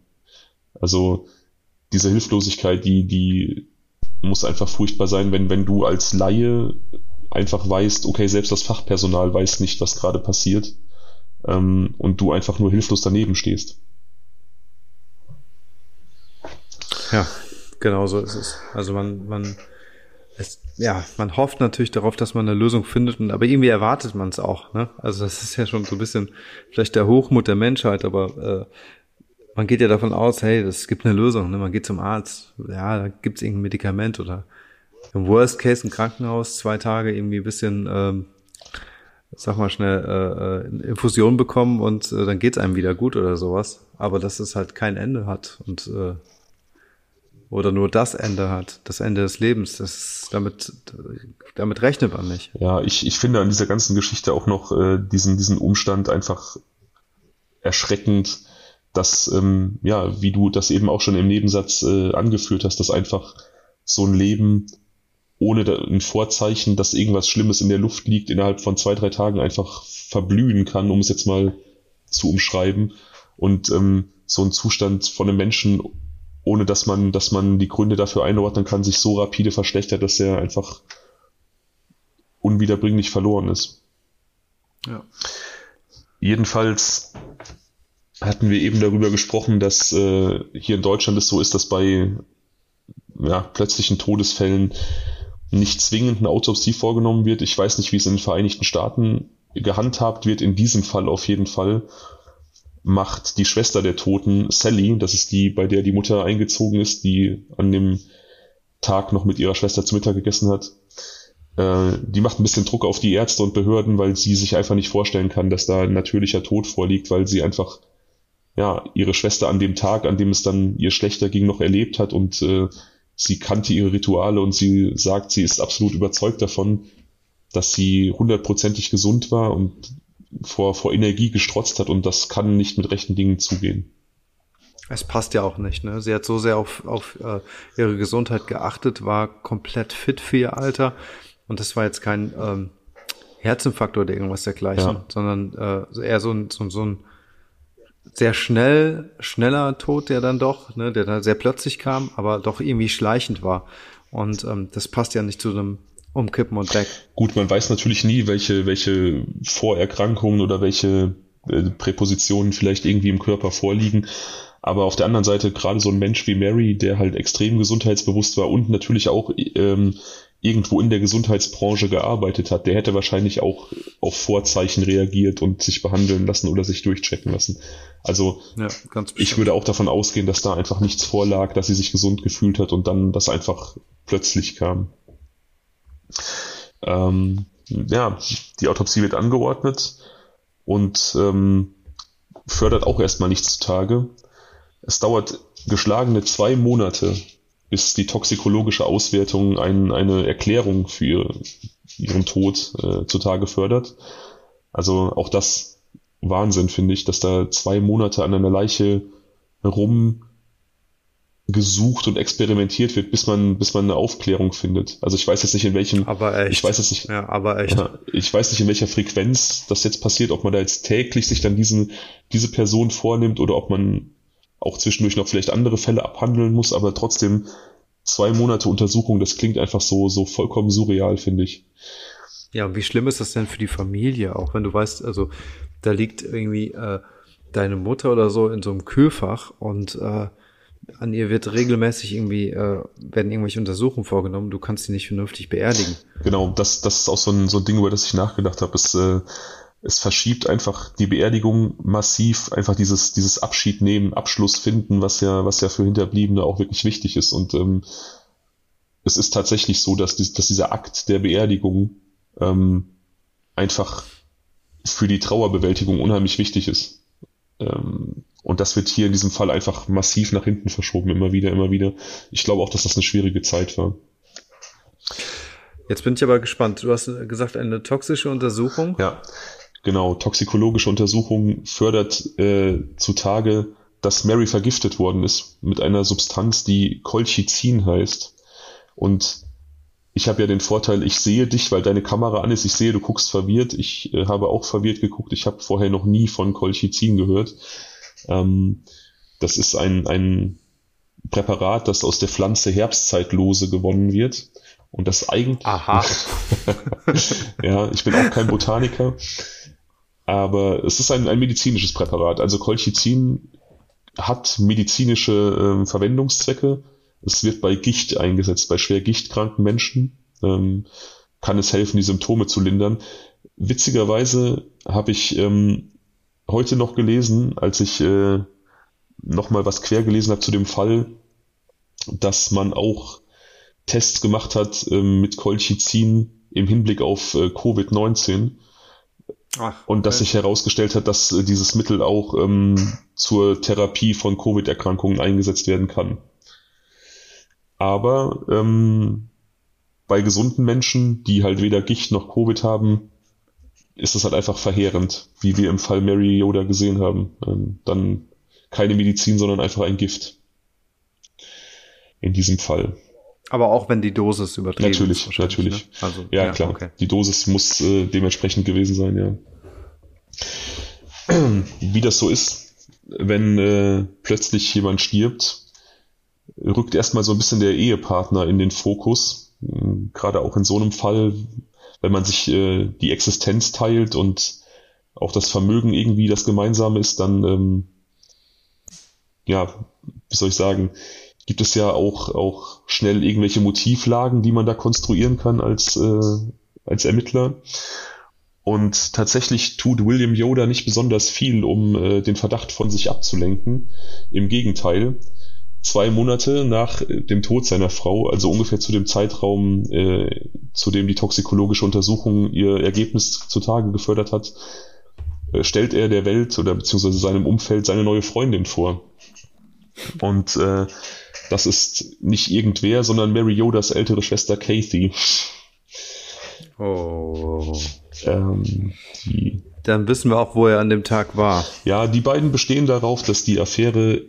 Also diese Hilflosigkeit, die, die muss einfach furchtbar sein, wenn, wenn du als Laie einfach weißt, okay, selbst das Fachpersonal weiß nicht, was gerade passiert ähm, und du einfach nur hilflos daneben stehst. Ja, genau so ist es. Also man, man es, ja, man hofft natürlich darauf, dass man eine Lösung findet, und, aber irgendwie erwartet man es auch. Ne? Also das ist ja schon so ein bisschen vielleicht der Hochmut der Menschheit, aber äh, man geht ja davon aus, hey, es gibt eine Lösung. Ne? Man geht zum Arzt, ja, da gibt es irgendein Medikament oder im Worst Case im Krankenhaus zwei Tage irgendwie ein bisschen, ähm, sag mal schnell, äh, äh Infusion bekommen und äh, dann geht's einem wieder gut oder sowas. Aber dass es halt kein Ende hat und äh, oder nur das Ende hat, das Ende des Lebens. Das damit damit rechnet man nicht. Ja, ich, ich finde an dieser ganzen Geschichte auch noch äh, diesen diesen Umstand einfach erschreckend, dass ähm, ja, wie du das eben auch schon im Nebensatz äh, angeführt hast, dass einfach so ein Leben ohne ein Vorzeichen, dass irgendwas Schlimmes in der Luft liegt, innerhalb von zwei, drei Tagen einfach verblühen kann, um es jetzt mal zu umschreiben. Und ähm, so ein Zustand von einem Menschen ohne dass man, dass man die Gründe dafür einordnen kann, sich so rapide verschlechtert, dass er einfach unwiederbringlich verloren ist. Ja. Jedenfalls hatten wir eben darüber gesprochen, dass äh, hier in Deutschland es so ist, dass bei ja, plötzlichen Todesfällen nicht zwingend eine Autopsie vorgenommen wird. Ich weiß nicht, wie es in den Vereinigten Staaten gehandhabt wird. In diesem Fall auf jeden Fall macht die Schwester der Toten, Sally, das ist die, bei der die Mutter eingezogen ist, die an dem Tag noch mit ihrer Schwester zu Mittag gegessen hat, äh, die macht ein bisschen Druck auf die Ärzte und Behörden, weil sie sich einfach nicht vorstellen kann, dass da ein natürlicher Tod vorliegt, weil sie einfach ja ihre Schwester an dem Tag, an dem es dann ihr schlechter ging, noch erlebt hat und äh, sie kannte ihre Rituale und sie sagt, sie ist absolut überzeugt davon, dass sie hundertprozentig gesund war und vor, vor Energie gestrotzt hat und das kann nicht mit rechten Dingen zugehen. Es passt ja auch nicht, ne? Sie hat so sehr auf, auf äh, ihre Gesundheit geachtet, war komplett fit für ihr Alter und das war jetzt kein ähm, Herzinfarkt oder irgendwas dergleichen, ja. sondern äh, eher so ein, so, so ein sehr schnell, schneller Tod, der dann doch, ne, der da sehr plötzlich kam, aber doch irgendwie schleichend war. Und ähm, das passt ja nicht zu einem umkippen und weg. Gut, man weiß natürlich nie, welche, welche Vorerkrankungen oder welche äh, Präpositionen vielleicht irgendwie im Körper vorliegen. Aber auf der anderen Seite gerade so ein Mensch wie Mary, der halt extrem gesundheitsbewusst war und natürlich auch ähm, irgendwo in der Gesundheitsbranche gearbeitet hat, der hätte wahrscheinlich auch auf Vorzeichen reagiert und sich behandeln lassen oder sich durchchecken lassen. Also ja, ich würde auch davon ausgehen, dass da einfach nichts vorlag, dass sie sich gesund gefühlt hat und dann das einfach plötzlich kam. Ähm, ja, die Autopsie wird angeordnet und ähm, fördert auch erstmal nichts zutage. Es dauert geschlagene zwei Monate, bis die toxikologische Auswertung ein, eine Erklärung für ihren Tod äh, zutage fördert. Also auch das Wahnsinn, finde ich, dass da zwei Monate an einer Leiche rum gesucht und experimentiert wird, bis man, bis man eine Aufklärung findet. Also ich weiß jetzt nicht in welchem, ich weiß jetzt nicht, ja, aber echt. Ja, ich weiß nicht in welcher Frequenz das jetzt passiert, ob man da jetzt täglich sich dann diesen, diese Person vornimmt oder ob man auch zwischendurch noch vielleicht andere Fälle abhandeln muss, aber trotzdem zwei Monate Untersuchung, das klingt einfach so, so vollkommen surreal, finde ich. Ja, und wie schlimm ist das denn für die Familie auch, wenn du weißt, also da liegt irgendwie äh, deine Mutter oder so in so einem Kühlfach und äh, an ihr wird regelmäßig irgendwie, äh, werden irgendwelche Untersuchungen vorgenommen, du kannst sie nicht vernünftig beerdigen. Genau, das, das ist auch so ein, so ein Ding, über das ich nachgedacht habe. Es, äh, es verschiebt einfach die Beerdigung massiv, einfach dieses, dieses Abschied nehmen, Abschluss finden, was ja, was ja für Hinterbliebene auch wirklich wichtig ist. Und ähm, es ist tatsächlich so, dass, dies, dass dieser Akt der Beerdigung ähm, einfach für die Trauerbewältigung unheimlich wichtig ist. Ähm, und das wird hier in diesem Fall einfach massiv nach hinten verschoben, immer wieder, immer wieder. Ich glaube auch, dass das eine schwierige Zeit war. Jetzt bin ich aber gespannt. Du hast gesagt, eine toxische Untersuchung. Ja, genau. Toxikologische Untersuchung fördert äh, zutage, dass Mary vergiftet worden ist mit einer Substanz, die Colchicin heißt. Und ich habe ja den Vorteil, ich sehe dich, weil deine Kamera an ist. Ich sehe, du guckst verwirrt. Ich äh, habe auch verwirrt geguckt. Ich habe vorher noch nie von Colchicin gehört. Ähm, das ist ein, ein Präparat, das aus der Pflanze Herbstzeitlose gewonnen wird. Und das eigentlich. Aha. ja, ich bin auch kein Botaniker. Aber es ist ein, ein medizinisches Präparat. Also Colchicin hat medizinische äh, Verwendungszwecke. Es wird bei Gicht eingesetzt, bei schwer gichtkranken Menschen. Ähm, kann es helfen, die Symptome zu lindern. Witzigerweise habe ich ähm, heute noch gelesen, als ich äh, nochmal was quer gelesen habe zu dem Fall, dass man auch Tests gemacht hat äh, mit Colchicin im Hinblick auf äh, Covid-19. Ach, und dass sich herausgestellt hat, dass äh, dieses Mittel auch ähm, zur Therapie von Covid-Erkrankungen eingesetzt werden kann. Aber ähm, bei gesunden Menschen, die halt weder Gicht noch Covid haben, ist es halt einfach verheerend, wie wir im Fall Mary Yoda gesehen haben. Ähm, dann keine Medizin, sondern einfach ein Gift. In diesem Fall. Aber auch wenn die Dosis übertrieben natürlich, ist. Natürlich, natürlich. Ne? Also, ja, ja, klar. Okay. Die Dosis muss äh, dementsprechend gewesen sein, ja. Wie das so ist, wenn äh, plötzlich jemand stirbt, rückt erstmal so ein bisschen der Ehepartner in den Fokus. Gerade auch in so einem Fall, wenn man sich äh, die Existenz teilt und auch das Vermögen irgendwie das Gemeinsame ist, dann, ähm, ja, wie soll ich sagen, gibt es ja auch, auch schnell irgendwelche Motivlagen, die man da konstruieren kann als, äh, als Ermittler. Und tatsächlich tut William Yoda nicht besonders viel, um äh, den Verdacht von sich abzulenken. Im Gegenteil, zwei Monate nach dem Tod seiner Frau, also ungefähr zu dem Zeitraum, äh, zu dem die toxikologische Untersuchung ihr Ergebnis zutage gefördert hat, äh, stellt er der Welt oder beziehungsweise seinem Umfeld seine neue Freundin vor. Und äh, das ist nicht irgendwer, sondern Mary Yodas ältere Schwester Kathy. Oh. Ähm, die, Dann wissen wir auch, wo er an dem Tag war. Ja, die beiden bestehen darauf, dass die Affäre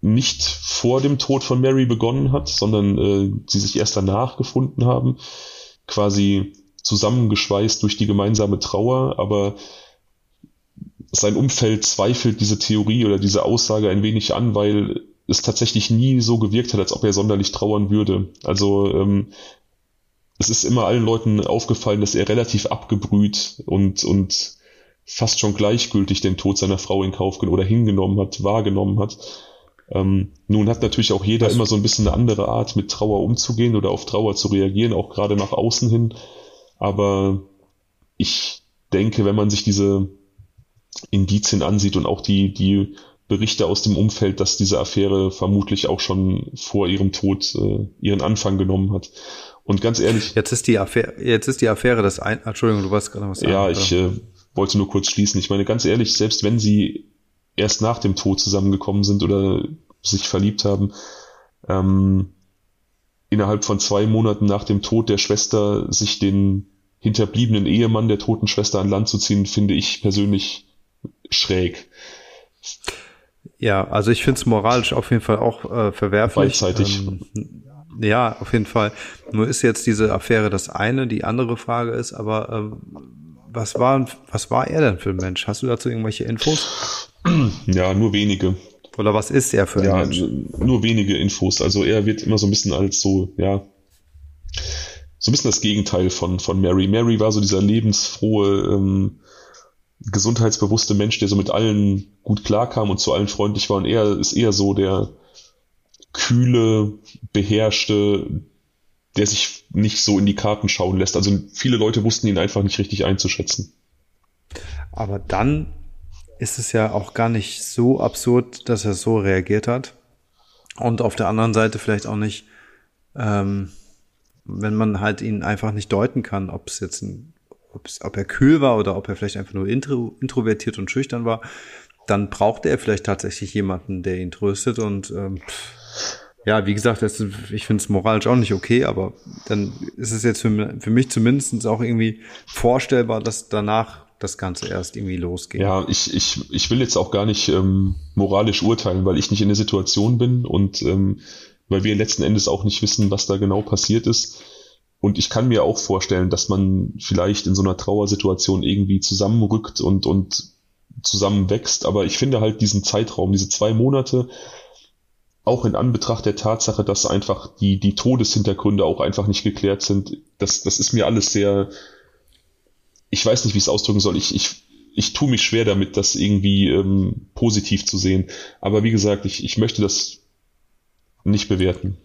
nicht vor dem Tod von Mary begonnen hat, sondern äh, sie sich erst danach gefunden haben, quasi zusammengeschweißt durch die gemeinsame Trauer, aber sein Umfeld zweifelt diese Theorie oder diese Aussage ein wenig an, weil es tatsächlich nie so gewirkt hat, als ob er sonderlich trauern würde. Also ähm, es ist immer allen Leuten aufgefallen, dass er relativ abgebrüht und, und fast schon gleichgültig den Tod seiner Frau in Kauf oder hingenommen hat, wahrgenommen hat. Ähm, nun hat natürlich auch jeder immer so ein bisschen eine andere Art, mit Trauer umzugehen oder auf Trauer zu reagieren, auch gerade nach außen hin. Aber ich denke, wenn man sich diese Indizien ansieht und auch die, die Berichte aus dem Umfeld, dass diese Affäre vermutlich auch schon vor ihrem Tod äh, ihren Anfang genommen hat. Und ganz ehrlich. Jetzt ist die Affäre, jetzt ist die Affäre das ein, Entschuldigung, du warst gerade was sagen. Ja, ich äh, wollte nur kurz schließen. Ich meine, ganz ehrlich, selbst wenn sie erst nach dem Tod zusammengekommen sind oder sich verliebt haben. Ähm, innerhalb von zwei Monaten nach dem Tod der Schwester sich den hinterbliebenen Ehemann der toten Schwester an Land zu ziehen, finde ich persönlich schräg. Ja, also ich finde es moralisch auf jeden Fall auch äh, verwerflich. Beidseitig. Ähm, ja, auf jeden Fall. Nur ist jetzt diese Affäre das eine. Die andere Frage ist aber, ähm, was war, was war er denn für ein Mensch? Hast du dazu irgendwelche Infos? Ja, nur wenige. Oder was ist er für ein ja, Mensch? Nur wenige Infos. Also er wird immer so ein bisschen als so, ja, so ein bisschen das Gegenteil von, von Mary. Mary war so dieser lebensfrohe, ähm, gesundheitsbewusste Mensch, der so mit allen gut klarkam und zu allen freundlich war. Und er ist eher so der kühle, beherrschte, der sich nicht so in die Karten schauen lässt. Also viele Leute wussten ihn einfach nicht richtig einzuschätzen. Aber dann ist es ja auch gar nicht so absurd, dass er so reagiert hat. Und auf der anderen Seite vielleicht auch nicht, ähm, wenn man halt ihn einfach nicht deuten kann, ob es jetzt ein, ob er kühl war oder ob er vielleicht einfach nur intro, introvertiert und schüchtern war, dann braucht er vielleicht tatsächlich jemanden, der ihn tröstet und ähm, ja, wie gesagt, das, ich finde es moralisch auch nicht okay, aber dann ist es jetzt für, für mich zumindest auch irgendwie vorstellbar, dass danach das Ganze erst irgendwie losgeht. Ja, ich, ich, ich will jetzt auch gar nicht ähm, moralisch urteilen, weil ich nicht in der Situation bin und ähm, weil wir letzten Endes auch nicht wissen, was da genau passiert ist. Und ich kann mir auch vorstellen, dass man vielleicht in so einer Trauersituation irgendwie zusammenrückt und, und zusammenwächst. Aber ich finde halt diesen Zeitraum, diese zwei Monate, auch in Anbetracht der Tatsache, dass einfach die, die Todeshintergründe auch einfach nicht geklärt sind, das, das ist mir alles sehr, ich weiß nicht, wie ich es ausdrücken soll. Ich, ich, ich tue mich schwer damit, das irgendwie ähm, positiv zu sehen. Aber wie gesagt, ich, ich möchte das nicht bewerten.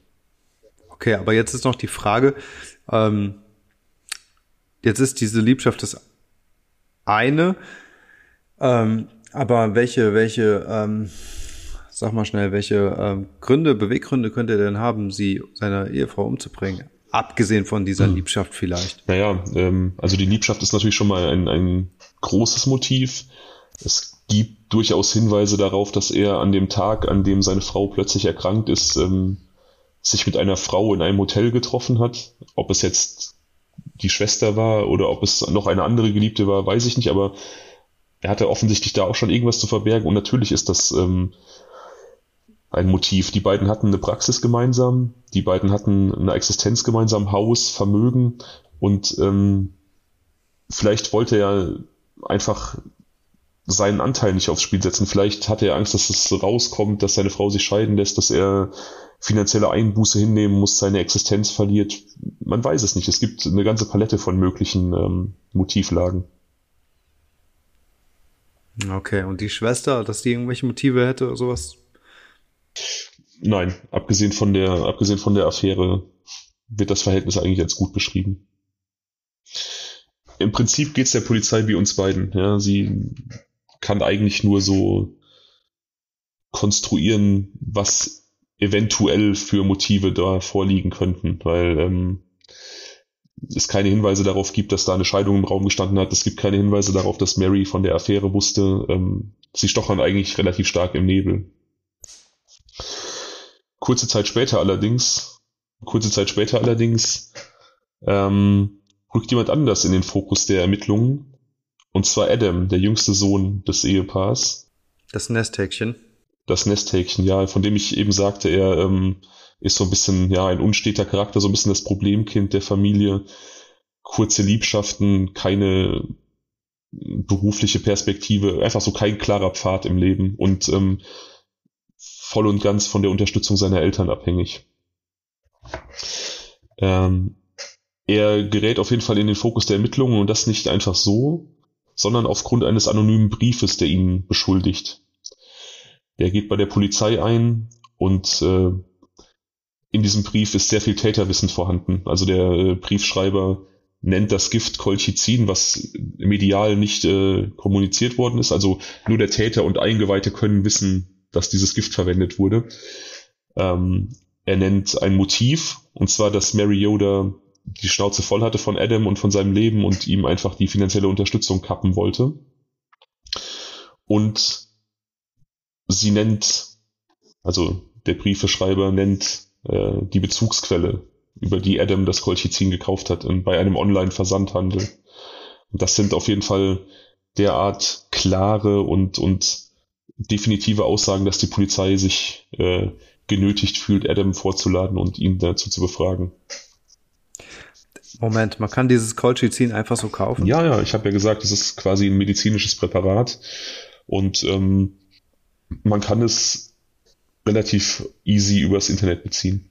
Okay, aber jetzt ist noch die Frage, ähm, jetzt ist diese Liebschaft das eine, ähm, aber welche, welche, ähm, sag mal schnell, welche ähm, Gründe, Beweggründe könnte er denn haben, sie seiner Ehefrau umzubringen? Abgesehen von dieser hm. Liebschaft vielleicht. Naja, ähm, also die Liebschaft ist natürlich schon mal ein, ein großes Motiv. Es gibt durchaus Hinweise darauf, dass er an dem Tag, an dem seine Frau plötzlich erkrankt ist, ähm, sich mit einer Frau in einem Hotel getroffen hat. Ob es jetzt die Schwester war oder ob es noch eine andere Geliebte war, weiß ich nicht, aber er hatte offensichtlich da auch schon irgendwas zu verbergen und natürlich ist das ähm, ein Motiv. Die beiden hatten eine Praxis gemeinsam, die beiden hatten eine Existenz gemeinsam, Haus, Vermögen und ähm, vielleicht wollte er einfach seinen Anteil nicht aufs Spiel setzen. Vielleicht hatte er Angst, dass es rauskommt, dass seine Frau sich scheiden lässt, dass er finanzielle Einbuße hinnehmen muss, seine Existenz verliert. Man weiß es nicht. Es gibt eine ganze Palette von möglichen ähm, Motivlagen. Okay, und die Schwester, dass die irgendwelche Motive hätte oder sowas? Nein, abgesehen von der, abgesehen von der Affäre wird das Verhältnis eigentlich als gut beschrieben. Im Prinzip geht es der Polizei wie uns beiden. Ja, sie kann eigentlich nur so konstruieren, was eventuell für Motive da vorliegen könnten, weil ähm, es keine Hinweise darauf gibt, dass da eine Scheidung im Raum gestanden hat. Es gibt keine Hinweise darauf, dass Mary von der Affäre wusste. Ähm, sie stochern eigentlich relativ stark im Nebel. Kurze Zeit später allerdings, kurze Zeit später allerdings, ähm, rückt jemand anders in den Fokus der Ermittlungen. Und zwar Adam, der jüngste Sohn des Ehepaars. Das Nesthäkchen. Das Nesthäkchen, ja, von dem ich eben sagte, er ähm, ist so ein bisschen, ja, ein unsteter Charakter, so ein bisschen das Problemkind der Familie. Kurze Liebschaften, keine berufliche Perspektive, einfach so kein klarer Pfad im Leben. Und ähm, voll und ganz von der Unterstützung seiner Eltern abhängig. Ähm, er gerät auf jeden Fall in den Fokus der Ermittlungen und das nicht einfach so, sondern aufgrund eines anonymen Briefes, der ihn beschuldigt. Der geht bei der Polizei ein und äh, in diesem Brief ist sehr viel Täterwissen vorhanden. Also der äh, Briefschreiber nennt das Gift Colchicin, was medial nicht äh, kommuniziert worden ist. Also nur der Täter und Eingeweihte können wissen, dass dieses Gift verwendet wurde. Ähm, er nennt ein Motiv, und zwar, dass Mary Yoda die Schnauze voll hatte von Adam und von seinem Leben und ihm einfach die finanzielle Unterstützung kappen wollte. Und sie nennt, also der Briefeschreiber nennt äh, die Bezugsquelle, über die Adam das Colchicin gekauft hat, in, bei einem Online-Versandhandel. Und das sind auf jeden Fall derart klare und, und definitive Aussagen, dass die Polizei sich äh, genötigt fühlt, Adam vorzuladen und ihn dazu zu befragen. Moment, man kann dieses Colchicin einfach so kaufen? Ja, ja, ich habe ja gesagt, es ist quasi ein medizinisches Präparat und ähm, man kann es relativ easy übers Internet beziehen.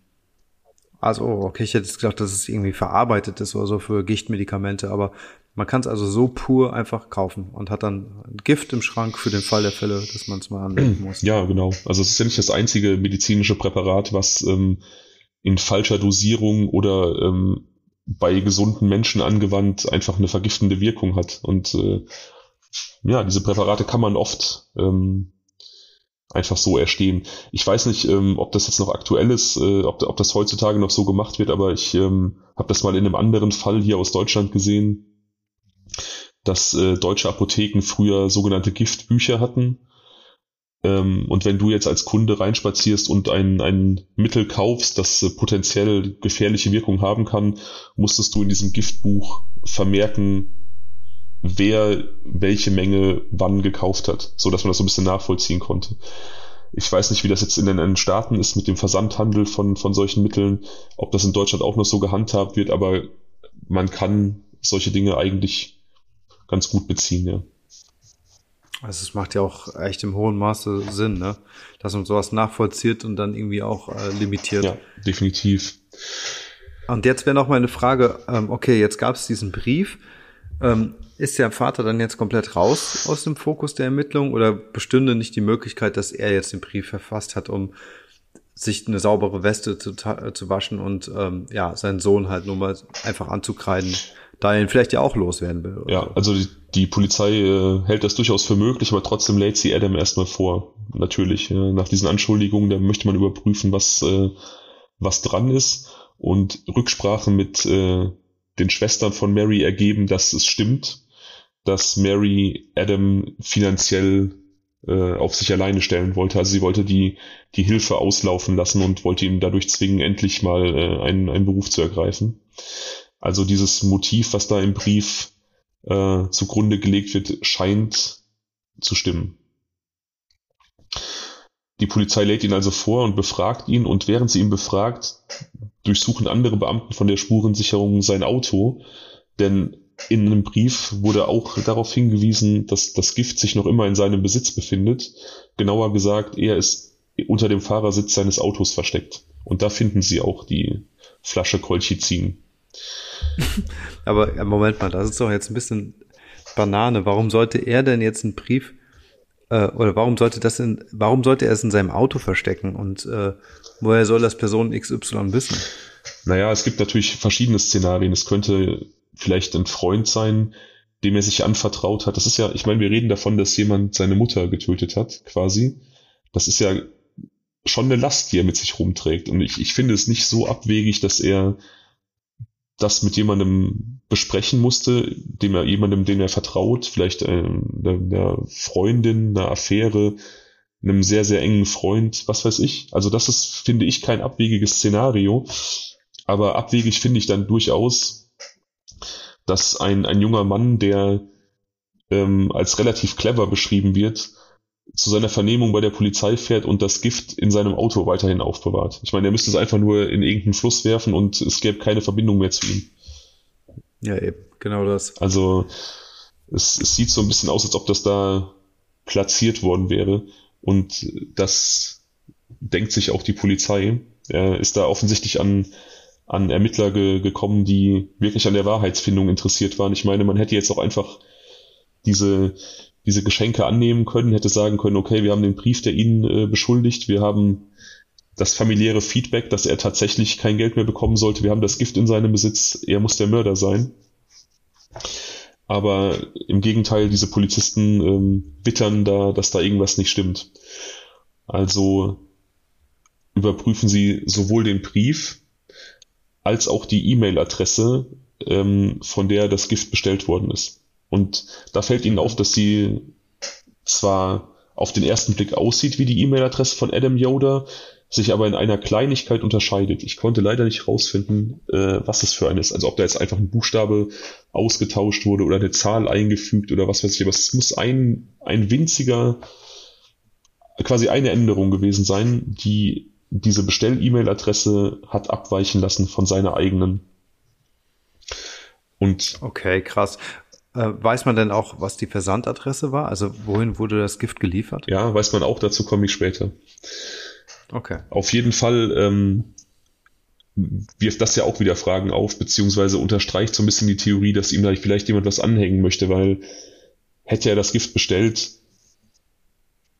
Also, okay, ich hätte jetzt gedacht, dass es irgendwie verarbeitet ist oder so für Gichtmedikamente, aber man kann es also so pur einfach kaufen und hat dann Gift im Schrank für den Fall der Fälle, dass man es mal anwenden muss. Ja, genau. Also es ist ja nicht das einzige medizinische Präparat, was ähm, in falscher Dosierung oder ähm, bei gesunden Menschen angewandt einfach eine vergiftende Wirkung hat. Und äh, ja, diese Präparate kann man oft ähm, einfach so erstehen. Ich weiß nicht, ähm, ob das jetzt noch aktuell ist, äh, ob, ob das heutzutage noch so gemacht wird, aber ich ähm, habe das mal in einem anderen Fall hier aus Deutschland gesehen, dass äh, deutsche Apotheken früher sogenannte Giftbücher hatten. Ähm, und wenn du jetzt als Kunde reinspazierst und ein, ein Mittel kaufst, das äh, potenziell gefährliche Wirkung haben kann, musstest du in diesem Giftbuch vermerken, wer welche Menge wann gekauft hat, so dass man das so ein bisschen nachvollziehen konnte. Ich weiß nicht, wie das jetzt in den Staaten ist mit dem Versandhandel von, von solchen Mitteln, ob das in Deutschland auch noch so gehandhabt wird, aber man kann solche Dinge eigentlich ganz gut beziehen, ja. Also es macht ja auch echt im hohen Maße Sinn, ne? Dass man sowas nachvollzieht und dann irgendwie auch äh, limitiert. Ja, definitiv. Und jetzt wäre noch mal eine Frage, ähm, okay, jetzt gab es diesen Brief. Ähm, ist der Vater dann jetzt komplett raus aus dem Fokus der Ermittlung oder bestünde nicht die Möglichkeit, dass er jetzt den Brief verfasst hat, um sich eine saubere Weste zu, zu waschen und ähm, ja, seinen Sohn halt nur mal einfach anzukreiden, da er ihn vielleicht ja auch loswerden will. Ja, so. also die, die Polizei äh, hält das durchaus für möglich, aber trotzdem lädt sie Adam erstmal vor. Natürlich, äh, nach diesen Anschuldigungen, da möchte man überprüfen, was, äh, was dran ist und Rücksprache mit äh, den Schwestern von Mary ergeben, dass es stimmt dass Mary Adam finanziell äh, auf sich alleine stellen wollte. Also sie wollte die, die Hilfe auslaufen lassen und wollte ihn dadurch zwingen, endlich mal äh, einen, einen Beruf zu ergreifen. Also dieses Motiv, was da im Brief äh, zugrunde gelegt wird, scheint zu stimmen. Die Polizei lädt ihn also vor und befragt ihn und während sie ihn befragt, durchsuchen andere Beamten von der Spurensicherung sein Auto, denn in einem Brief wurde auch darauf hingewiesen, dass das Gift sich noch immer in seinem Besitz befindet. Genauer gesagt, er ist unter dem Fahrersitz seines Autos versteckt. Und da finden sie auch die Flasche Colchicin. Aber Moment mal, das ist doch jetzt ein bisschen Banane. Warum sollte er denn jetzt einen Brief äh, oder warum sollte das in, warum sollte er es in seinem Auto verstecken und äh, woher soll das Person XY wissen? Naja, es gibt natürlich verschiedene Szenarien. Es könnte vielleicht ein Freund sein, dem er sich anvertraut hat. Das ist ja, ich meine, wir reden davon, dass jemand seine Mutter getötet hat, quasi. Das ist ja schon eine Last, die er mit sich rumträgt. Und ich, ich finde es nicht so abwegig, dass er das mit jemandem besprechen musste, dem er jemandem, den er vertraut, vielleicht einer Freundin, einer Affäre, einem sehr, sehr engen Freund, was weiß ich. Also das ist, finde ich, kein abwegiges Szenario. Aber abwegig finde ich dann durchaus, dass ein, ein junger Mann, der ähm, als relativ clever beschrieben wird, zu seiner Vernehmung bei der Polizei fährt und das Gift in seinem Auto weiterhin aufbewahrt. Ich meine, er müsste es einfach nur in irgendeinen Fluss werfen und es gäbe keine Verbindung mehr zu ihm. Ja, eben, genau das. Also es, es sieht so ein bisschen aus, als ob das da platziert worden wäre und das denkt sich auch die Polizei. Er ist da offensichtlich an an Ermittler ge gekommen, die wirklich an der Wahrheitsfindung interessiert waren. Ich meine, man hätte jetzt auch einfach diese, diese Geschenke annehmen können, hätte sagen können, okay, wir haben den Brief, der ihn äh, beschuldigt, wir haben das familiäre Feedback, dass er tatsächlich kein Geld mehr bekommen sollte, wir haben das Gift in seinem Besitz, er muss der Mörder sein. Aber im Gegenteil, diese Polizisten ähm, wittern da, dass da irgendwas nicht stimmt. Also überprüfen sie sowohl den Brief, als auch die E-Mail-Adresse, ähm, von der das Gift bestellt worden ist. Und da fällt ihnen auf, dass sie zwar auf den ersten Blick aussieht wie die E-Mail-Adresse von Adam Yoder, sich aber in einer Kleinigkeit unterscheidet. Ich konnte leider nicht rausfinden, äh, was es für eine ist. Also ob da jetzt einfach ein Buchstabe ausgetauscht wurde oder eine Zahl eingefügt oder was weiß ich. Aber es muss ein, ein winziger, quasi eine Änderung gewesen sein, die diese Bestell-E-Mail-Adresse hat abweichen lassen von seiner eigenen. Und okay, krass. Äh, weiß man denn auch, was die Versandadresse war? Also wohin wurde das Gift geliefert? Ja, weiß man auch, dazu komme ich später. Okay. Auf jeden Fall ähm, wirft das ja auch wieder Fragen auf, beziehungsweise unterstreicht so ein bisschen die Theorie, dass ihm da vielleicht jemand was anhängen möchte, weil hätte er das Gift bestellt,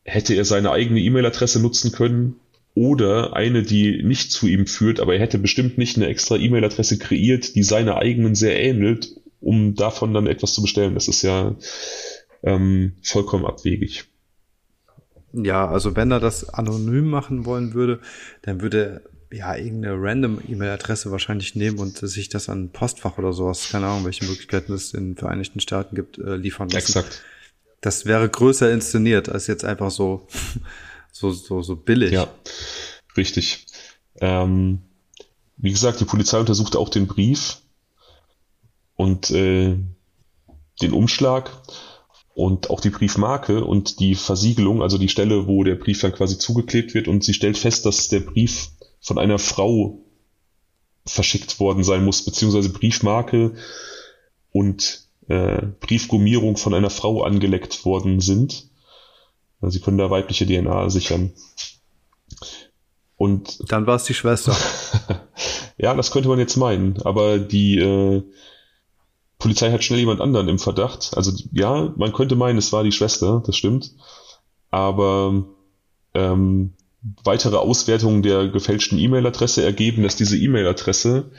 hätte er seine eigene E-Mail-Adresse nutzen können oder eine, die nicht zu ihm führt, aber er hätte bestimmt nicht eine extra E-Mail-Adresse kreiert, die seiner eigenen sehr ähnelt, um davon dann etwas zu bestellen. Das ist ja ähm, vollkommen abwegig. Ja, also wenn er das anonym machen wollen würde, dann würde er ja irgendeine random E-Mail-Adresse wahrscheinlich nehmen und sich das an Postfach oder sowas, keine Ahnung, welche Möglichkeiten es in den Vereinigten Staaten gibt, äh, liefern lassen. Exakt. Das wäre größer inszeniert als jetzt einfach so, so, so, so billig. Ja, richtig. Ähm, wie gesagt, die Polizei untersuchte auch den Brief und äh, den Umschlag und auch die Briefmarke und die Versiegelung, also die Stelle, wo der Brief dann quasi zugeklebt wird und sie stellt fest, dass der Brief von einer Frau verschickt worden sein muss, beziehungsweise Briefmarke und äh, Briefgummierung von einer Frau angeleckt worden sind. Also sie können da weibliche DNA sichern. Und dann war es die Schwester. ja, das könnte man jetzt meinen, aber die äh, Polizei hat schnell jemand anderen im Verdacht. Also ja, man könnte meinen, es war die Schwester, das stimmt. Aber ähm, weitere Auswertungen der gefälschten E-Mail-Adresse ergeben, dass diese E-Mail-Adresse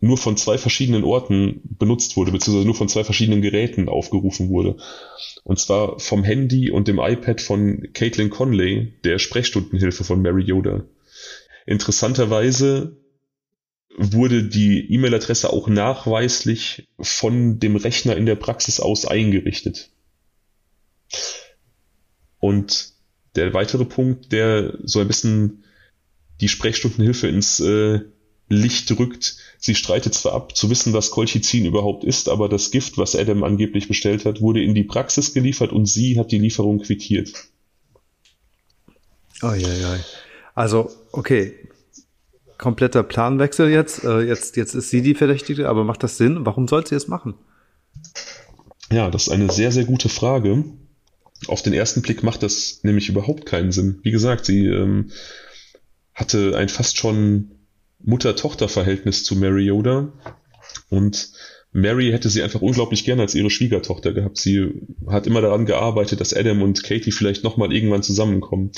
nur von zwei verschiedenen Orten benutzt wurde, beziehungsweise nur von zwei verschiedenen Geräten aufgerufen wurde. Und zwar vom Handy und dem iPad von Caitlin Conley, der Sprechstundenhilfe von Mary Yoda. Interessanterweise wurde die E-Mail-Adresse auch nachweislich von dem Rechner in der Praxis aus eingerichtet. Und der weitere Punkt, der so ein bisschen die Sprechstundenhilfe ins äh, Licht rückt, sie streitet zwar ab, zu wissen, was Colchicin überhaupt ist, aber das Gift, was Adam angeblich bestellt hat, wurde in die Praxis geliefert und sie hat die Lieferung quittiert. Oh, ja, ja. Also, okay, kompletter Planwechsel jetzt. Äh, jetzt. Jetzt ist sie die Verdächtige, aber macht das Sinn? Warum soll sie es machen? Ja, das ist eine sehr, sehr gute Frage. Auf den ersten Blick macht das nämlich überhaupt keinen Sinn. Wie gesagt, sie ähm, hatte ein fast schon Mutter-Tochter-Verhältnis zu Mary Yoda und Mary hätte sie einfach unglaublich gerne als ihre Schwiegertochter gehabt. Sie hat immer daran gearbeitet, dass Adam und Katie vielleicht nochmal irgendwann zusammenkommen.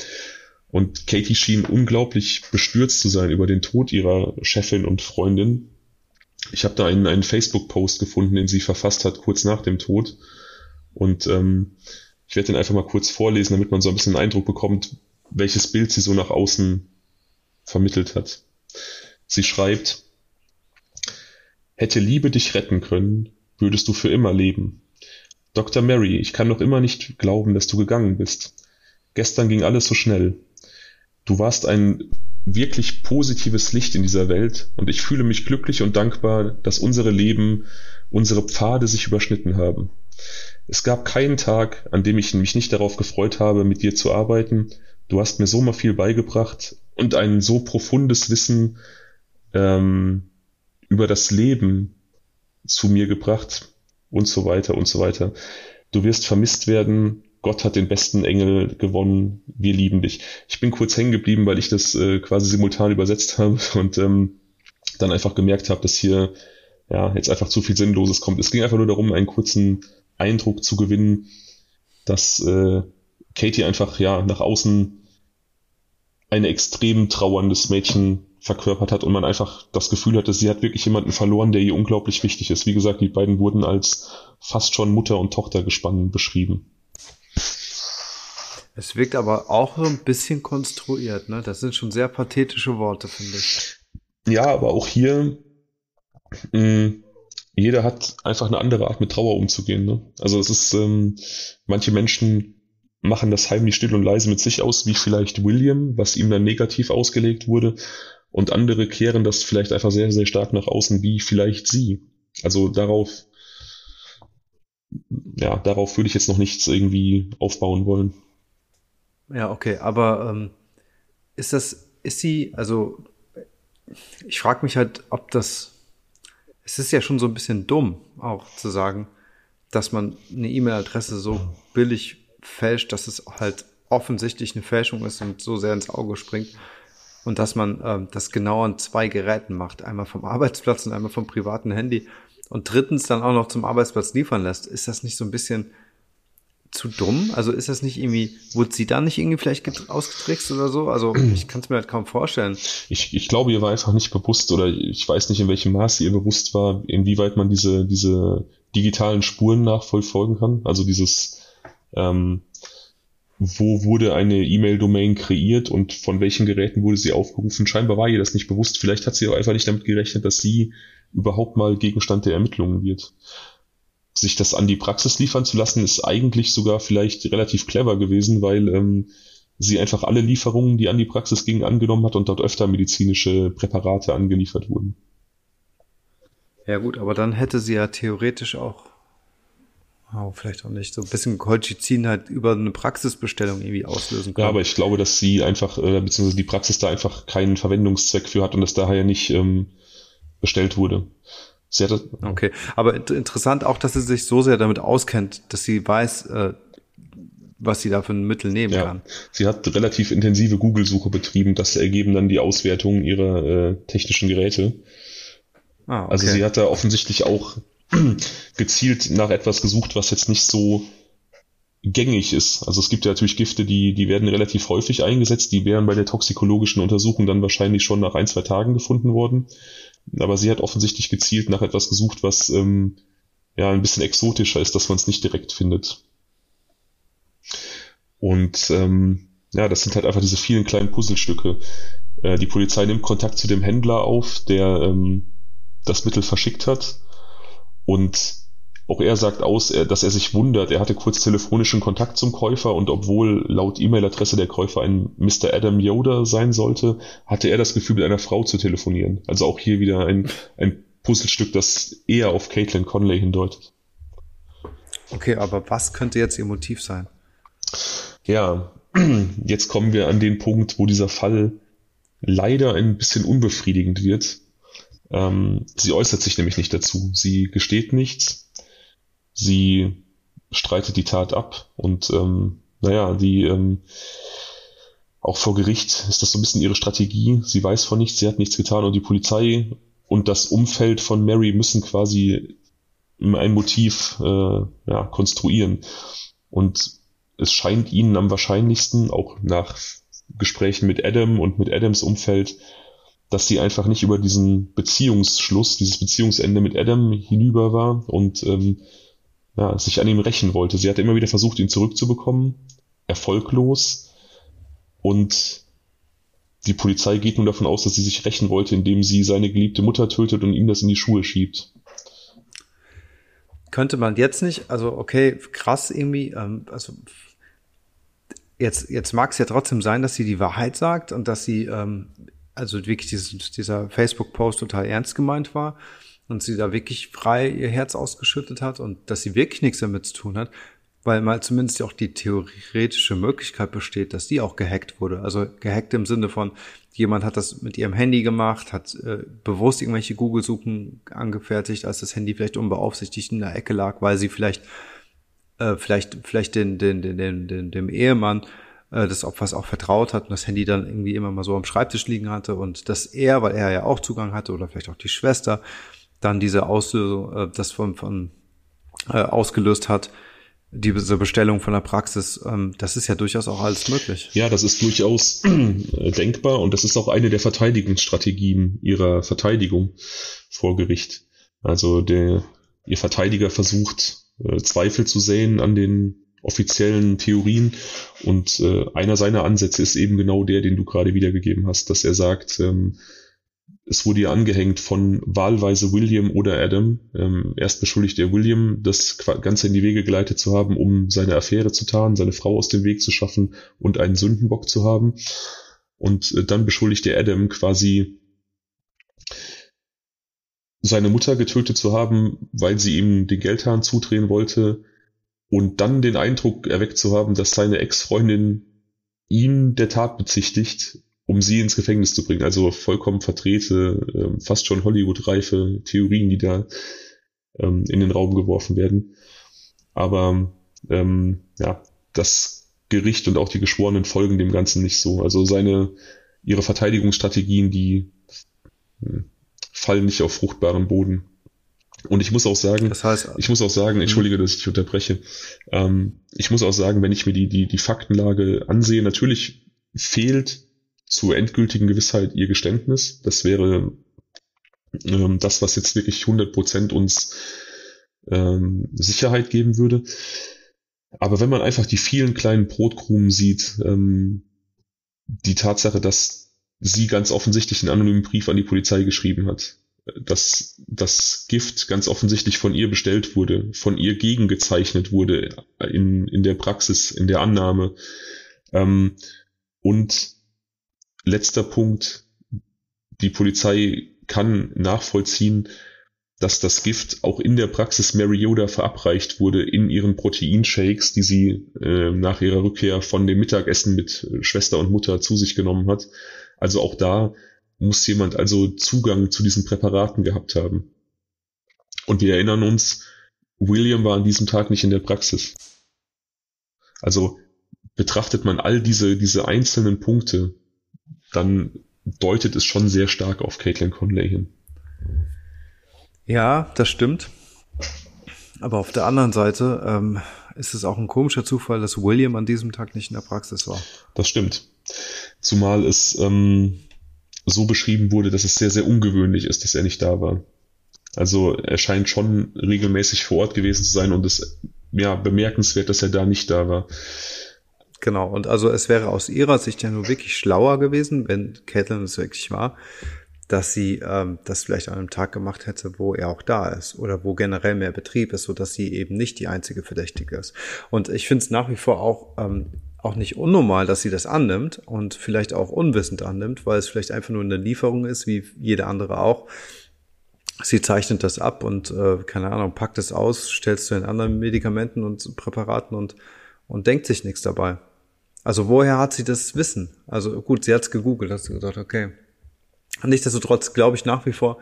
Und Katie schien unglaublich bestürzt zu sein über den Tod ihrer Chefin und Freundin. Ich habe da einen, einen Facebook-Post gefunden, den sie verfasst hat, kurz nach dem Tod. Und ähm, ich werde den einfach mal kurz vorlesen, damit man so ein bisschen einen Eindruck bekommt, welches Bild sie so nach außen vermittelt hat. Sie schreibt, Hätte Liebe dich retten können, würdest du für immer leben. Dr. Mary, ich kann noch immer nicht glauben, dass du gegangen bist. Gestern ging alles so schnell. Du warst ein wirklich positives Licht in dieser Welt und ich fühle mich glücklich und dankbar, dass unsere Leben, unsere Pfade sich überschnitten haben. Es gab keinen Tag, an dem ich mich nicht darauf gefreut habe, mit dir zu arbeiten. Du hast mir so mal viel beigebracht und ein so profundes Wissen ähm, über das Leben zu mir gebracht und so weiter und so weiter. Du wirst vermisst werden, Gott hat den besten Engel gewonnen, wir lieben dich. Ich bin kurz hängen geblieben, weil ich das äh, quasi simultan übersetzt habe und ähm, dann einfach gemerkt habe, dass hier ja jetzt einfach zu viel Sinnloses kommt. Es ging einfach nur darum, einen kurzen Eindruck zu gewinnen, dass äh, Katie einfach ja nach außen ein extrem trauerndes Mädchen verkörpert hat und man einfach das Gefühl hatte, sie hat wirklich jemanden verloren, der ihr unglaublich wichtig ist. Wie gesagt, die beiden wurden als fast schon Mutter und Tochter gespannt beschrieben. Es wirkt aber auch so ein bisschen konstruiert, ne? Das sind schon sehr pathetische Worte, finde ich. Ja, aber auch hier, mh, mm, jeder hat einfach eine andere Art mit Trauer umzugehen. Ne? Also es ist, ähm, manche Menschen machen das heimlich still und leise mit sich aus, wie vielleicht William, was ihm dann negativ ausgelegt wurde. Und andere kehren das vielleicht einfach sehr, sehr stark nach außen, wie vielleicht sie. Also darauf, ja, darauf würde ich jetzt noch nichts irgendwie aufbauen wollen. Ja, okay, aber ähm, ist das, ist sie, also ich frage mich halt, ob das, es ist ja schon so ein bisschen dumm, auch zu sagen, dass man eine E-Mail-Adresse so billig fälscht, dass es halt offensichtlich eine Fälschung ist und so sehr ins Auge springt. und dass man ähm, das genau an zwei Geräten macht, einmal vom Arbeitsplatz und einmal vom privaten Handy und drittens dann auch noch zum Arbeitsplatz liefern lässt, ist das nicht so ein bisschen zu dumm? Also ist das nicht irgendwie, wurde sie da nicht irgendwie vielleicht ausgetrickst oder so? Also ich kann es mir halt kaum vorstellen. Ich, ich glaube, ihr war einfach nicht bewusst oder ich weiß nicht, in welchem Maße ihr bewusst war, inwieweit man diese, diese digitalen Spuren nachvollfolgen kann. Also dieses, ähm, wo wurde eine E-Mail-Domain kreiert und von welchen Geräten wurde sie aufgerufen. Scheinbar war ihr das nicht bewusst. Vielleicht hat sie auch einfach nicht damit gerechnet, dass sie überhaupt mal Gegenstand der Ermittlungen wird sich das an die Praxis liefern zu lassen, ist eigentlich sogar vielleicht relativ clever gewesen, weil ähm, sie einfach alle Lieferungen, die an die Praxis gingen, angenommen hat und dort öfter medizinische Präparate angeliefert wurden. Ja gut, aber dann hätte sie ja theoretisch auch, oh, vielleicht auch nicht, so ein bisschen Colchicin halt über eine Praxisbestellung irgendwie auslösen können. Ja, aber ich glaube, dass sie einfach, äh, beziehungsweise die Praxis da einfach keinen Verwendungszweck für hat und das daher nicht ähm, bestellt wurde. Sie hatte, okay, aber interessant auch, dass sie sich so sehr damit auskennt, dass sie weiß, äh, was sie da für ein Mittel nehmen ja. kann. Sie hat relativ intensive Google-Suche betrieben, das ergeben dann die Auswertungen ihrer äh, technischen Geräte. Ah, okay. Also sie hat da offensichtlich auch gezielt nach etwas gesucht, was jetzt nicht so gängig ist. Also es gibt ja natürlich Gifte, die, die werden relativ häufig eingesetzt, die wären bei der toxikologischen Untersuchung dann wahrscheinlich schon nach ein, zwei Tagen gefunden worden. Aber sie hat offensichtlich gezielt nach etwas gesucht, was ähm, ja ein bisschen exotischer ist, dass man es nicht direkt findet. Und ähm, ja, das sind halt einfach diese vielen kleinen Puzzlestücke. Äh, die Polizei nimmt Kontakt zu dem Händler auf, der ähm, das Mittel verschickt hat. Und auch er sagt aus, dass er sich wundert. Er hatte kurz telefonischen Kontakt zum Käufer und obwohl laut E-Mail-Adresse der Käufer ein Mr. Adam Yoda sein sollte, hatte er das Gefühl, mit einer Frau zu telefonieren. Also auch hier wieder ein, ein Puzzlestück, das eher auf Caitlin Conley hindeutet. Okay, aber was könnte jetzt ihr Motiv sein? Ja, jetzt kommen wir an den Punkt, wo dieser Fall leider ein bisschen unbefriedigend wird. Ähm, sie äußert sich nämlich nicht dazu. Sie gesteht nichts sie streitet die Tat ab und ähm, naja, die ähm, auch vor Gericht ist das so ein bisschen ihre Strategie. Sie weiß von nichts, sie hat nichts getan und die Polizei und das Umfeld von Mary müssen quasi ein Motiv äh, ja, konstruieren. Und es scheint ihnen am wahrscheinlichsten, auch nach Gesprächen mit Adam und mit Adams Umfeld, dass sie einfach nicht über diesen Beziehungsschluss, dieses Beziehungsende mit Adam hinüber war und ähm, ja, sich an ihm rächen wollte. Sie hat immer wieder versucht, ihn zurückzubekommen, erfolglos. Und die Polizei geht nun davon aus, dass sie sich rächen wollte, indem sie seine geliebte Mutter tötet und ihm das in die Schuhe schiebt. Könnte man jetzt nicht, also okay, krass irgendwie, ähm, also jetzt, jetzt mag es ja trotzdem sein, dass sie die Wahrheit sagt und dass sie, ähm, also wirklich dieses, dieser Facebook-Post total ernst gemeint war und sie da wirklich frei ihr Herz ausgeschüttet hat und dass sie wirklich nichts damit zu tun hat, weil mal zumindest auch die theoretische Möglichkeit besteht, dass die auch gehackt wurde. Also gehackt im Sinne von, jemand hat das mit ihrem Handy gemacht, hat äh, bewusst irgendwelche Google-Suchen angefertigt, als das Handy vielleicht unbeaufsichtigt in der Ecke lag, weil sie vielleicht äh, vielleicht vielleicht den, den, den, den, den dem Ehemann äh, des Opfers auch vertraut hat und das Handy dann irgendwie immer mal so am Schreibtisch liegen hatte und dass er, weil er ja auch Zugang hatte oder vielleicht auch die Schwester, dann diese Auslösung, äh, das von, von äh, ausgelöst hat, diese Bestellung von der Praxis, ähm, das ist ja durchaus auch alles möglich. Ja, das ist durchaus äh, denkbar und das ist auch eine der Verteidigungsstrategien ihrer Verteidigung vor Gericht. Also der, ihr Verteidiger versucht, äh, Zweifel zu säen an den offiziellen Theorien und äh, einer seiner Ansätze ist eben genau der, den du gerade wiedergegeben hast, dass er sagt, ähm, es wurde ja angehängt von wahlweise William oder Adam. Ähm, erst beschuldigt er William, das Ganze in die Wege geleitet zu haben, um seine Affäre zu tarnen, seine Frau aus dem Weg zu schaffen und einen Sündenbock zu haben. Und äh, dann beschuldigt er Adam quasi seine Mutter getötet zu haben, weil sie ihm den Geldhahn zudrehen wollte und dann den Eindruck erweckt zu haben, dass seine Ex-Freundin ihn der Tat bezichtigt um sie ins Gefängnis zu bringen. Also vollkommen verdrehte, ähm, fast schon Hollywood-reife Theorien, die da ähm, in den Raum geworfen werden. Aber ähm, ja, das Gericht und auch die Geschworenen folgen dem Ganzen nicht so. Also seine ihre Verteidigungsstrategien, die hm, fallen nicht auf fruchtbaren Boden. Und ich muss auch sagen, das heißt, ich muss auch sagen, entschuldige, dass ich unterbreche. Ähm, ich muss auch sagen, wenn ich mir die, die, die Faktenlage ansehe, natürlich fehlt zur endgültigen Gewissheit ihr Geständnis. Das wäre ähm, das, was jetzt wirklich 100 Prozent uns ähm, Sicherheit geben würde. Aber wenn man einfach die vielen kleinen Brotkrumen sieht, ähm, die Tatsache, dass sie ganz offensichtlich einen anonymen Brief an die Polizei geschrieben hat, dass das Gift ganz offensichtlich von ihr bestellt wurde, von ihr gegengezeichnet wurde in, in der Praxis, in der Annahme. Ähm, und letzter Punkt, die Polizei kann nachvollziehen, dass das Gift auch in der Praxis Mary Yoda verabreicht wurde in ihren Proteinshakes, die sie äh, nach ihrer Rückkehr von dem Mittagessen mit Schwester und Mutter zu sich genommen hat. Also auch da muss jemand also Zugang zu diesen Präparaten gehabt haben. Und wir erinnern uns, William war an diesem Tag nicht in der Praxis. Also betrachtet man all diese, diese einzelnen Punkte, dann deutet es schon sehr stark auf Caitlin Conley hin. Ja, das stimmt. Aber auf der anderen Seite ähm, ist es auch ein komischer Zufall, dass William an diesem Tag nicht in der Praxis war. Das stimmt. Zumal es ähm, so beschrieben wurde, dass es sehr, sehr ungewöhnlich ist, dass er nicht da war. Also er scheint schon regelmäßig vor Ort gewesen zu sein und es ja bemerkenswert, dass er da nicht da war. Genau, und also es wäre aus ihrer Sicht ja nur wirklich schlauer gewesen, wenn Caitlin es wirklich war, dass sie ähm, das vielleicht an einem Tag gemacht hätte, wo er auch da ist oder wo generell mehr Betrieb ist, so dass sie eben nicht die einzige Verdächtige ist. Und ich finde es nach wie vor auch ähm, auch nicht unnormal, dass sie das annimmt und vielleicht auch unwissend annimmt, weil es vielleicht einfach nur eine Lieferung ist, wie jede andere auch. Sie zeichnet das ab und äh, keine Ahnung, packt es aus, stellt es zu den anderen Medikamenten und Präparaten und und denkt sich nichts dabei. Also woher hat sie das Wissen? Also gut, sie hat es gegoogelt, hat sie gesagt, okay, Nichtsdestotrotz glaube ich nach wie vor,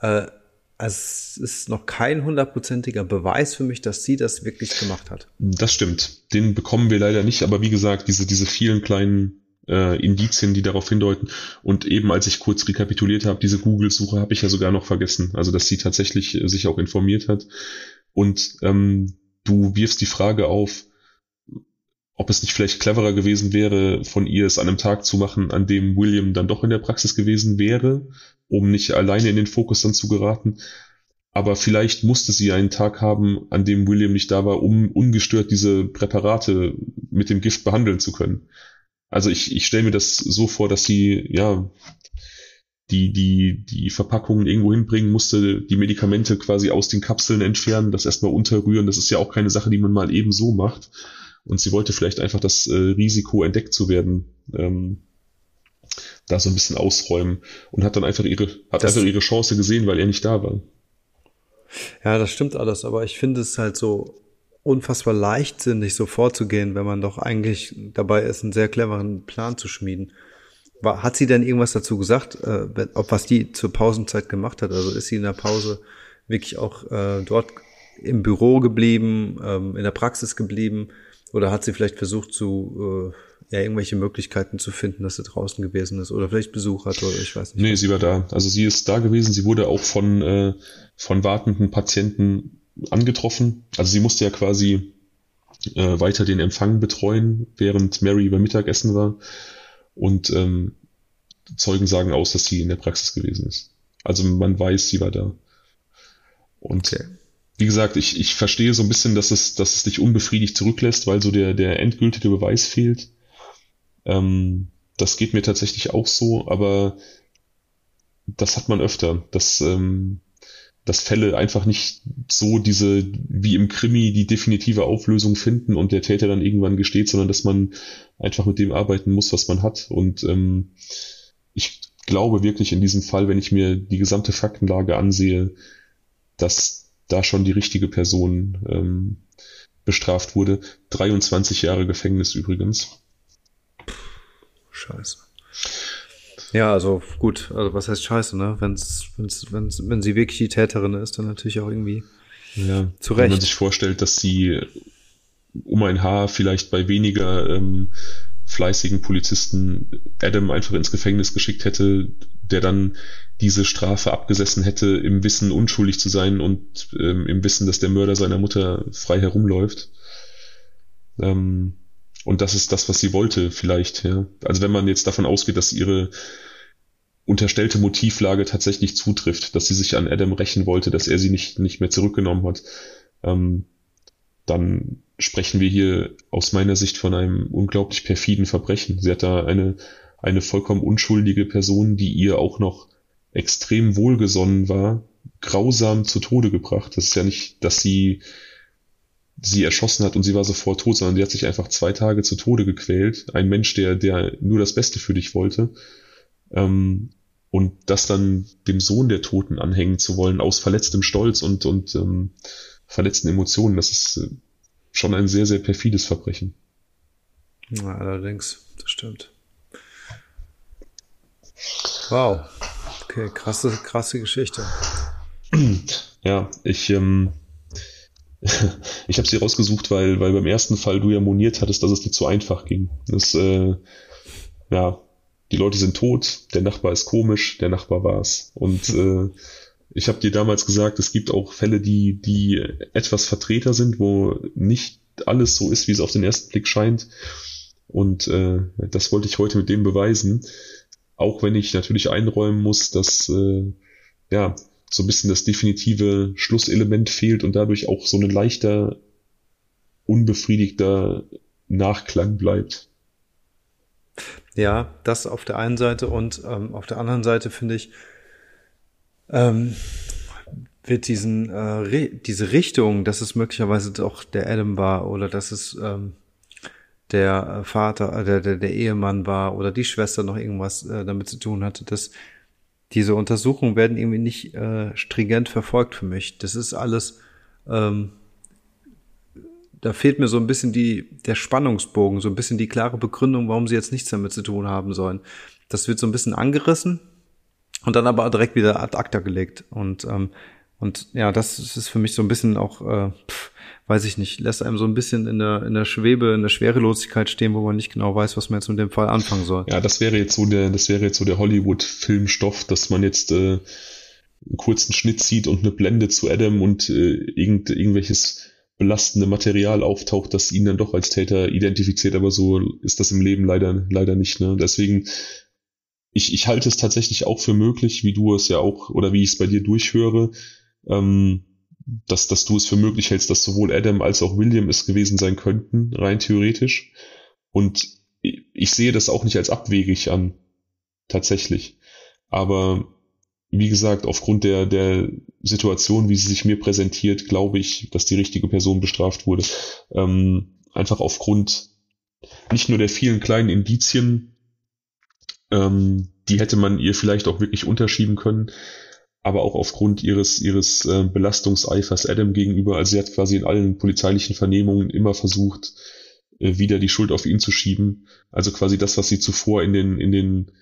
äh, es ist noch kein hundertprozentiger Beweis für mich, dass sie das wirklich gemacht hat. Das stimmt. Den bekommen wir leider nicht, aber wie gesagt, diese, diese vielen kleinen äh, Indizien, die darauf hindeuten. Und eben als ich kurz rekapituliert habe, diese Google-Suche habe ich ja sogar noch vergessen. Also, dass sie tatsächlich äh, sich auch informiert hat. Und ähm, du wirfst die Frage auf, ob es nicht vielleicht cleverer gewesen wäre, von ihr es an einem Tag zu machen, an dem William dann doch in der Praxis gewesen wäre, um nicht alleine in den Fokus dann zu geraten. Aber vielleicht musste sie einen Tag haben, an dem William nicht da war, um ungestört diese Präparate mit dem Gift behandeln zu können. Also ich, ich stelle mir das so vor, dass sie, ja, die, die, die Verpackungen irgendwo hinbringen musste, die Medikamente quasi aus den Kapseln entfernen, das erstmal unterrühren. Das ist ja auch keine Sache, die man mal eben so macht und sie wollte vielleicht einfach das äh, Risiko, entdeckt zu werden, ähm, da so ein bisschen ausräumen und hat dann einfach ihre, hat das, einfach ihre Chance gesehen, weil er nicht da war. Ja, das stimmt alles, aber ich finde es halt so unfassbar leichtsinnig, so vorzugehen, wenn man doch eigentlich dabei ist, einen sehr cleveren Plan zu schmieden. War, hat sie denn irgendwas dazu gesagt, äh, ob was die zur Pausenzeit gemacht hat? Also ist sie in der Pause wirklich auch äh, dort im Büro geblieben, ähm, in der Praxis geblieben? Oder hat sie vielleicht versucht zu äh, ja, irgendwelche Möglichkeiten zu finden, dass sie draußen gewesen ist oder vielleicht Besuch hatte oder ich weiß nicht. Nee, sie war da. Also sie ist da gewesen. Sie wurde auch von, äh, von wartenden Patienten angetroffen. Also sie musste ja quasi äh, weiter den Empfang betreuen, während Mary beim Mittagessen war. Und ähm, Zeugen sagen aus, dass sie in der Praxis gewesen ist. Also man weiß, sie war da. Und okay wie gesagt, ich, ich verstehe so ein bisschen, dass es, dass es dich unbefriedigt zurücklässt, weil so der, der endgültige Beweis fehlt. Ähm, das geht mir tatsächlich auch so, aber das hat man öfter, dass, ähm, dass Fälle einfach nicht so diese, wie im Krimi, die definitive Auflösung finden und der Täter dann irgendwann gesteht, sondern dass man einfach mit dem arbeiten muss, was man hat. Und ähm, ich glaube wirklich in diesem Fall, wenn ich mir die gesamte Faktenlage ansehe, dass da schon die richtige Person ähm, bestraft wurde. 23 Jahre Gefängnis übrigens. Scheiße. Ja, also gut, also was heißt scheiße, ne? Wenn's, wenn's, wenn's, wenn sie wirklich die Täterin ist, dann natürlich auch irgendwie ja, zu Recht. Wenn man sich vorstellt, dass sie um ein Haar vielleicht bei weniger ähm, fleißigen Polizisten Adam einfach ins Gefängnis geschickt hätte, der dann diese Strafe abgesessen hätte, im Wissen unschuldig zu sein und ähm, im Wissen, dass der Mörder seiner Mutter frei herumläuft. Ähm, und das ist das, was sie wollte, vielleicht, ja. Also wenn man jetzt davon ausgeht, dass ihre unterstellte Motivlage tatsächlich zutrifft, dass sie sich an Adam rächen wollte, dass er sie nicht, nicht mehr zurückgenommen hat, ähm, dann sprechen wir hier aus meiner Sicht von einem unglaublich perfiden Verbrechen. Sie hat da eine, eine vollkommen unschuldige Person, die ihr auch noch extrem wohlgesonnen war, grausam zu Tode gebracht. Das ist ja nicht, dass sie sie erschossen hat und sie war sofort tot, sondern die hat sich einfach zwei Tage zu Tode gequält. Ein Mensch, der, der nur das Beste für dich wollte. Ähm, und das dann dem Sohn der Toten anhängen zu wollen, aus verletztem Stolz und, und ähm, verletzten Emotionen, das ist äh, schon ein sehr, sehr perfides Verbrechen. Ja, allerdings, das stimmt. Wow. Okay, krasse, krasse Geschichte. Ja, ich, ähm, ich habe sie rausgesucht, weil, weil beim ersten Fall du ja moniert hattest, dass es dir zu einfach ging. Das, äh, ja, die Leute sind tot, der Nachbar ist komisch, der Nachbar war's. Und äh, ich habe dir damals gesagt, es gibt auch Fälle, die, die etwas Vertreter sind, wo nicht alles so ist, wie es auf den ersten Blick scheint. Und äh, das wollte ich heute mit dem beweisen. Auch wenn ich natürlich einräumen muss, dass äh, ja so ein bisschen das definitive Schlusselement fehlt und dadurch auch so ein leichter, unbefriedigter Nachklang bleibt. Ja, das auf der einen Seite und ähm, auf der anderen Seite finde ich, ähm, wird diesen äh, diese Richtung, dass es möglicherweise doch der Adam war oder dass es ähm, der Vater, äh, der, der, der Ehemann war oder die Schwester noch irgendwas äh, damit zu tun hatte, dass diese Untersuchungen werden irgendwie nicht äh, stringent verfolgt für mich. Das ist alles, ähm, da fehlt mir so ein bisschen die, der Spannungsbogen, so ein bisschen die klare Begründung, warum sie jetzt nichts damit zu tun haben sollen. Das wird so ein bisschen angerissen und dann aber direkt wieder ad acta gelegt. Und ähm, und ja, das ist für mich so ein bisschen auch, äh, pff, weiß ich nicht, lässt einem so ein bisschen in der, in der Schwebe, in der Schwerelosigkeit stehen, wo man nicht genau weiß, was man jetzt mit dem Fall anfangen soll. Ja, das wäre jetzt so der, das wäre jetzt so der Hollywood-Filmstoff, dass man jetzt äh, einen kurzen Schnitt sieht und eine Blende zu Adam und äh, irgend, irgendwelches belastende Material auftaucht, das ihn dann doch als Täter identifiziert, aber so ist das im Leben leider, leider nicht. Ne? Deswegen, ich, ich halte es tatsächlich auch für möglich, wie du es ja auch, oder wie ich es bei dir durchhöre, ähm, dass, dass du es für möglich hältst, dass sowohl Adam als auch William es gewesen sein könnten, rein theoretisch. Und ich sehe das auch nicht als abwegig an, tatsächlich. Aber wie gesagt, aufgrund der, der Situation, wie sie sich mir präsentiert, glaube ich, dass die richtige Person bestraft wurde. Ähm, einfach aufgrund nicht nur der vielen kleinen Indizien, ähm, die hätte man ihr vielleicht auch wirklich unterschieben können, aber auch aufgrund ihres, ihres äh, Belastungseifers Adam gegenüber. Also sie hat quasi in allen polizeilichen Vernehmungen immer versucht, äh, wieder die Schuld auf ihn zu schieben. Also quasi das, was sie zuvor in den, in den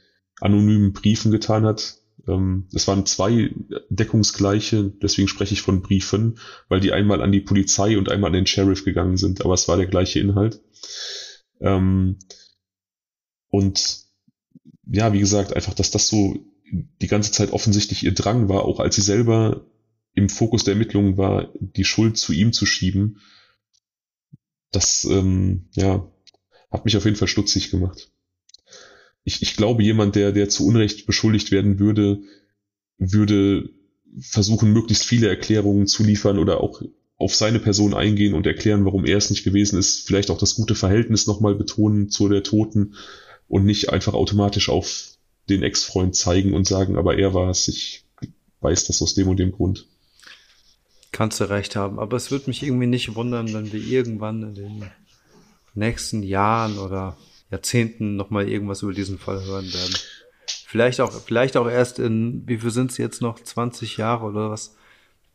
anonymen Briefen getan hat. Ähm, es waren zwei deckungsgleiche, deswegen spreche ich von Briefen, weil die einmal an die Polizei und einmal an den Sheriff gegangen sind, aber es war der gleiche Inhalt. Ähm, und ja, wie gesagt, einfach, dass das so die ganze Zeit offensichtlich ihr Drang war, auch als sie selber im Fokus der Ermittlungen war, die Schuld zu ihm zu schieben. Das, ähm, ja, hat mich auf jeden Fall stutzig gemacht. Ich, ich glaube, jemand, der, der zu Unrecht beschuldigt werden würde, würde versuchen, möglichst viele Erklärungen zu liefern oder auch auf seine Person eingehen und erklären, warum er es nicht gewesen ist, vielleicht auch das gute Verhältnis nochmal betonen zu der Toten und nicht einfach automatisch auf den Ex-Freund zeigen und sagen, aber er war es, ich weiß das aus dem und dem Grund. Kannst du recht haben, aber es würde mich irgendwie nicht wundern, wenn wir irgendwann in den nächsten Jahren oder Jahrzehnten nochmal irgendwas über diesen Fall hören werden. Vielleicht auch, vielleicht auch erst in, wie viel sind es jetzt noch, 20 Jahre oder was,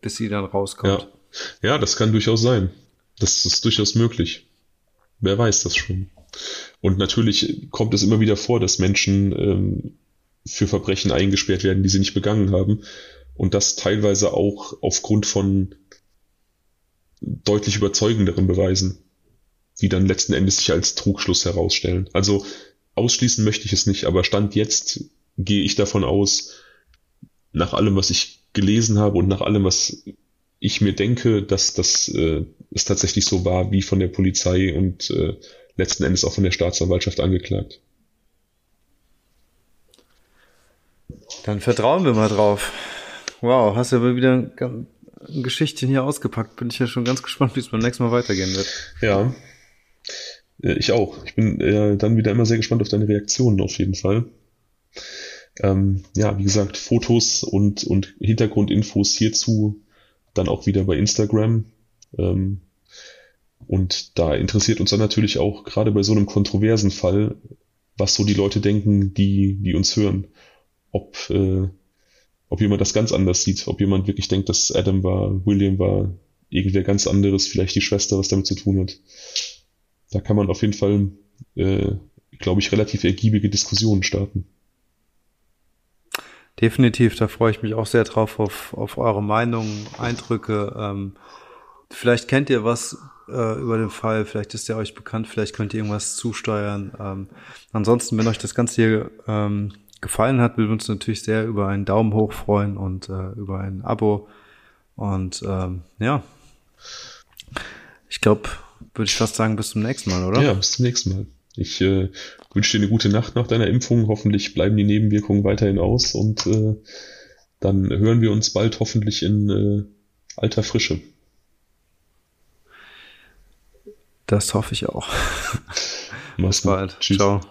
bis sie dann rauskommt. Ja. ja, das kann durchaus sein. Das ist durchaus möglich. Wer weiß das schon. Und natürlich kommt es immer wieder vor, dass Menschen ähm, für Verbrechen eingesperrt werden, die sie nicht begangen haben. Und das teilweise auch aufgrund von deutlich überzeugenderen Beweisen. die dann letzten Endes sich als Trugschluss herausstellen. Also ausschließen möchte ich es nicht, aber Stand jetzt gehe ich davon aus, nach allem, was ich gelesen habe und nach allem, was ich mir denke, dass das äh, es tatsächlich so war, wie von der Polizei und äh, letzten Endes auch von der Staatsanwaltschaft angeklagt. Dann vertrauen wir mal drauf. Wow, hast du aber wieder ein Geschichtchen hier ausgepackt. Bin ich ja schon ganz gespannt, wie es beim nächsten Mal weitergehen wird. Ja, äh, ich auch. Ich bin äh, dann wieder immer sehr gespannt auf deine Reaktionen auf jeden Fall. Ähm, ja, wie gesagt, Fotos und, und Hintergrundinfos hierzu dann auch wieder bei Instagram. Ähm, und da interessiert uns dann natürlich auch gerade bei so einem kontroversen Fall, was so die Leute denken, die, die uns hören. Ob, äh, ob jemand das ganz anders sieht, ob jemand wirklich denkt, dass Adam war, William war, irgendwer ganz anderes, vielleicht die Schwester, was damit zu tun hat. Da kann man auf jeden Fall, äh, glaube ich, relativ ergiebige Diskussionen starten. Definitiv, da freue ich mich auch sehr drauf, auf, auf eure Meinungen, Eindrücke. Ähm, vielleicht kennt ihr was äh, über den Fall, vielleicht ist der euch bekannt, vielleicht könnt ihr irgendwas zusteuern. Ähm, ansonsten, wenn euch das Ganze hier ähm, gefallen hat, würden wir uns natürlich sehr über einen Daumen hoch freuen und äh, über ein Abo. Und ähm, ja, ich glaube, würde ich fast sagen, bis zum nächsten Mal, oder? Ja, bis zum nächsten Mal. Ich äh, wünsche dir eine gute Nacht nach deiner Impfung. Hoffentlich bleiben die Nebenwirkungen weiterhin aus und äh, dann hören wir uns bald hoffentlich in äh, alter Frische. Das hoffe ich auch. Mach's Bis bald. Tschüss. Ciao.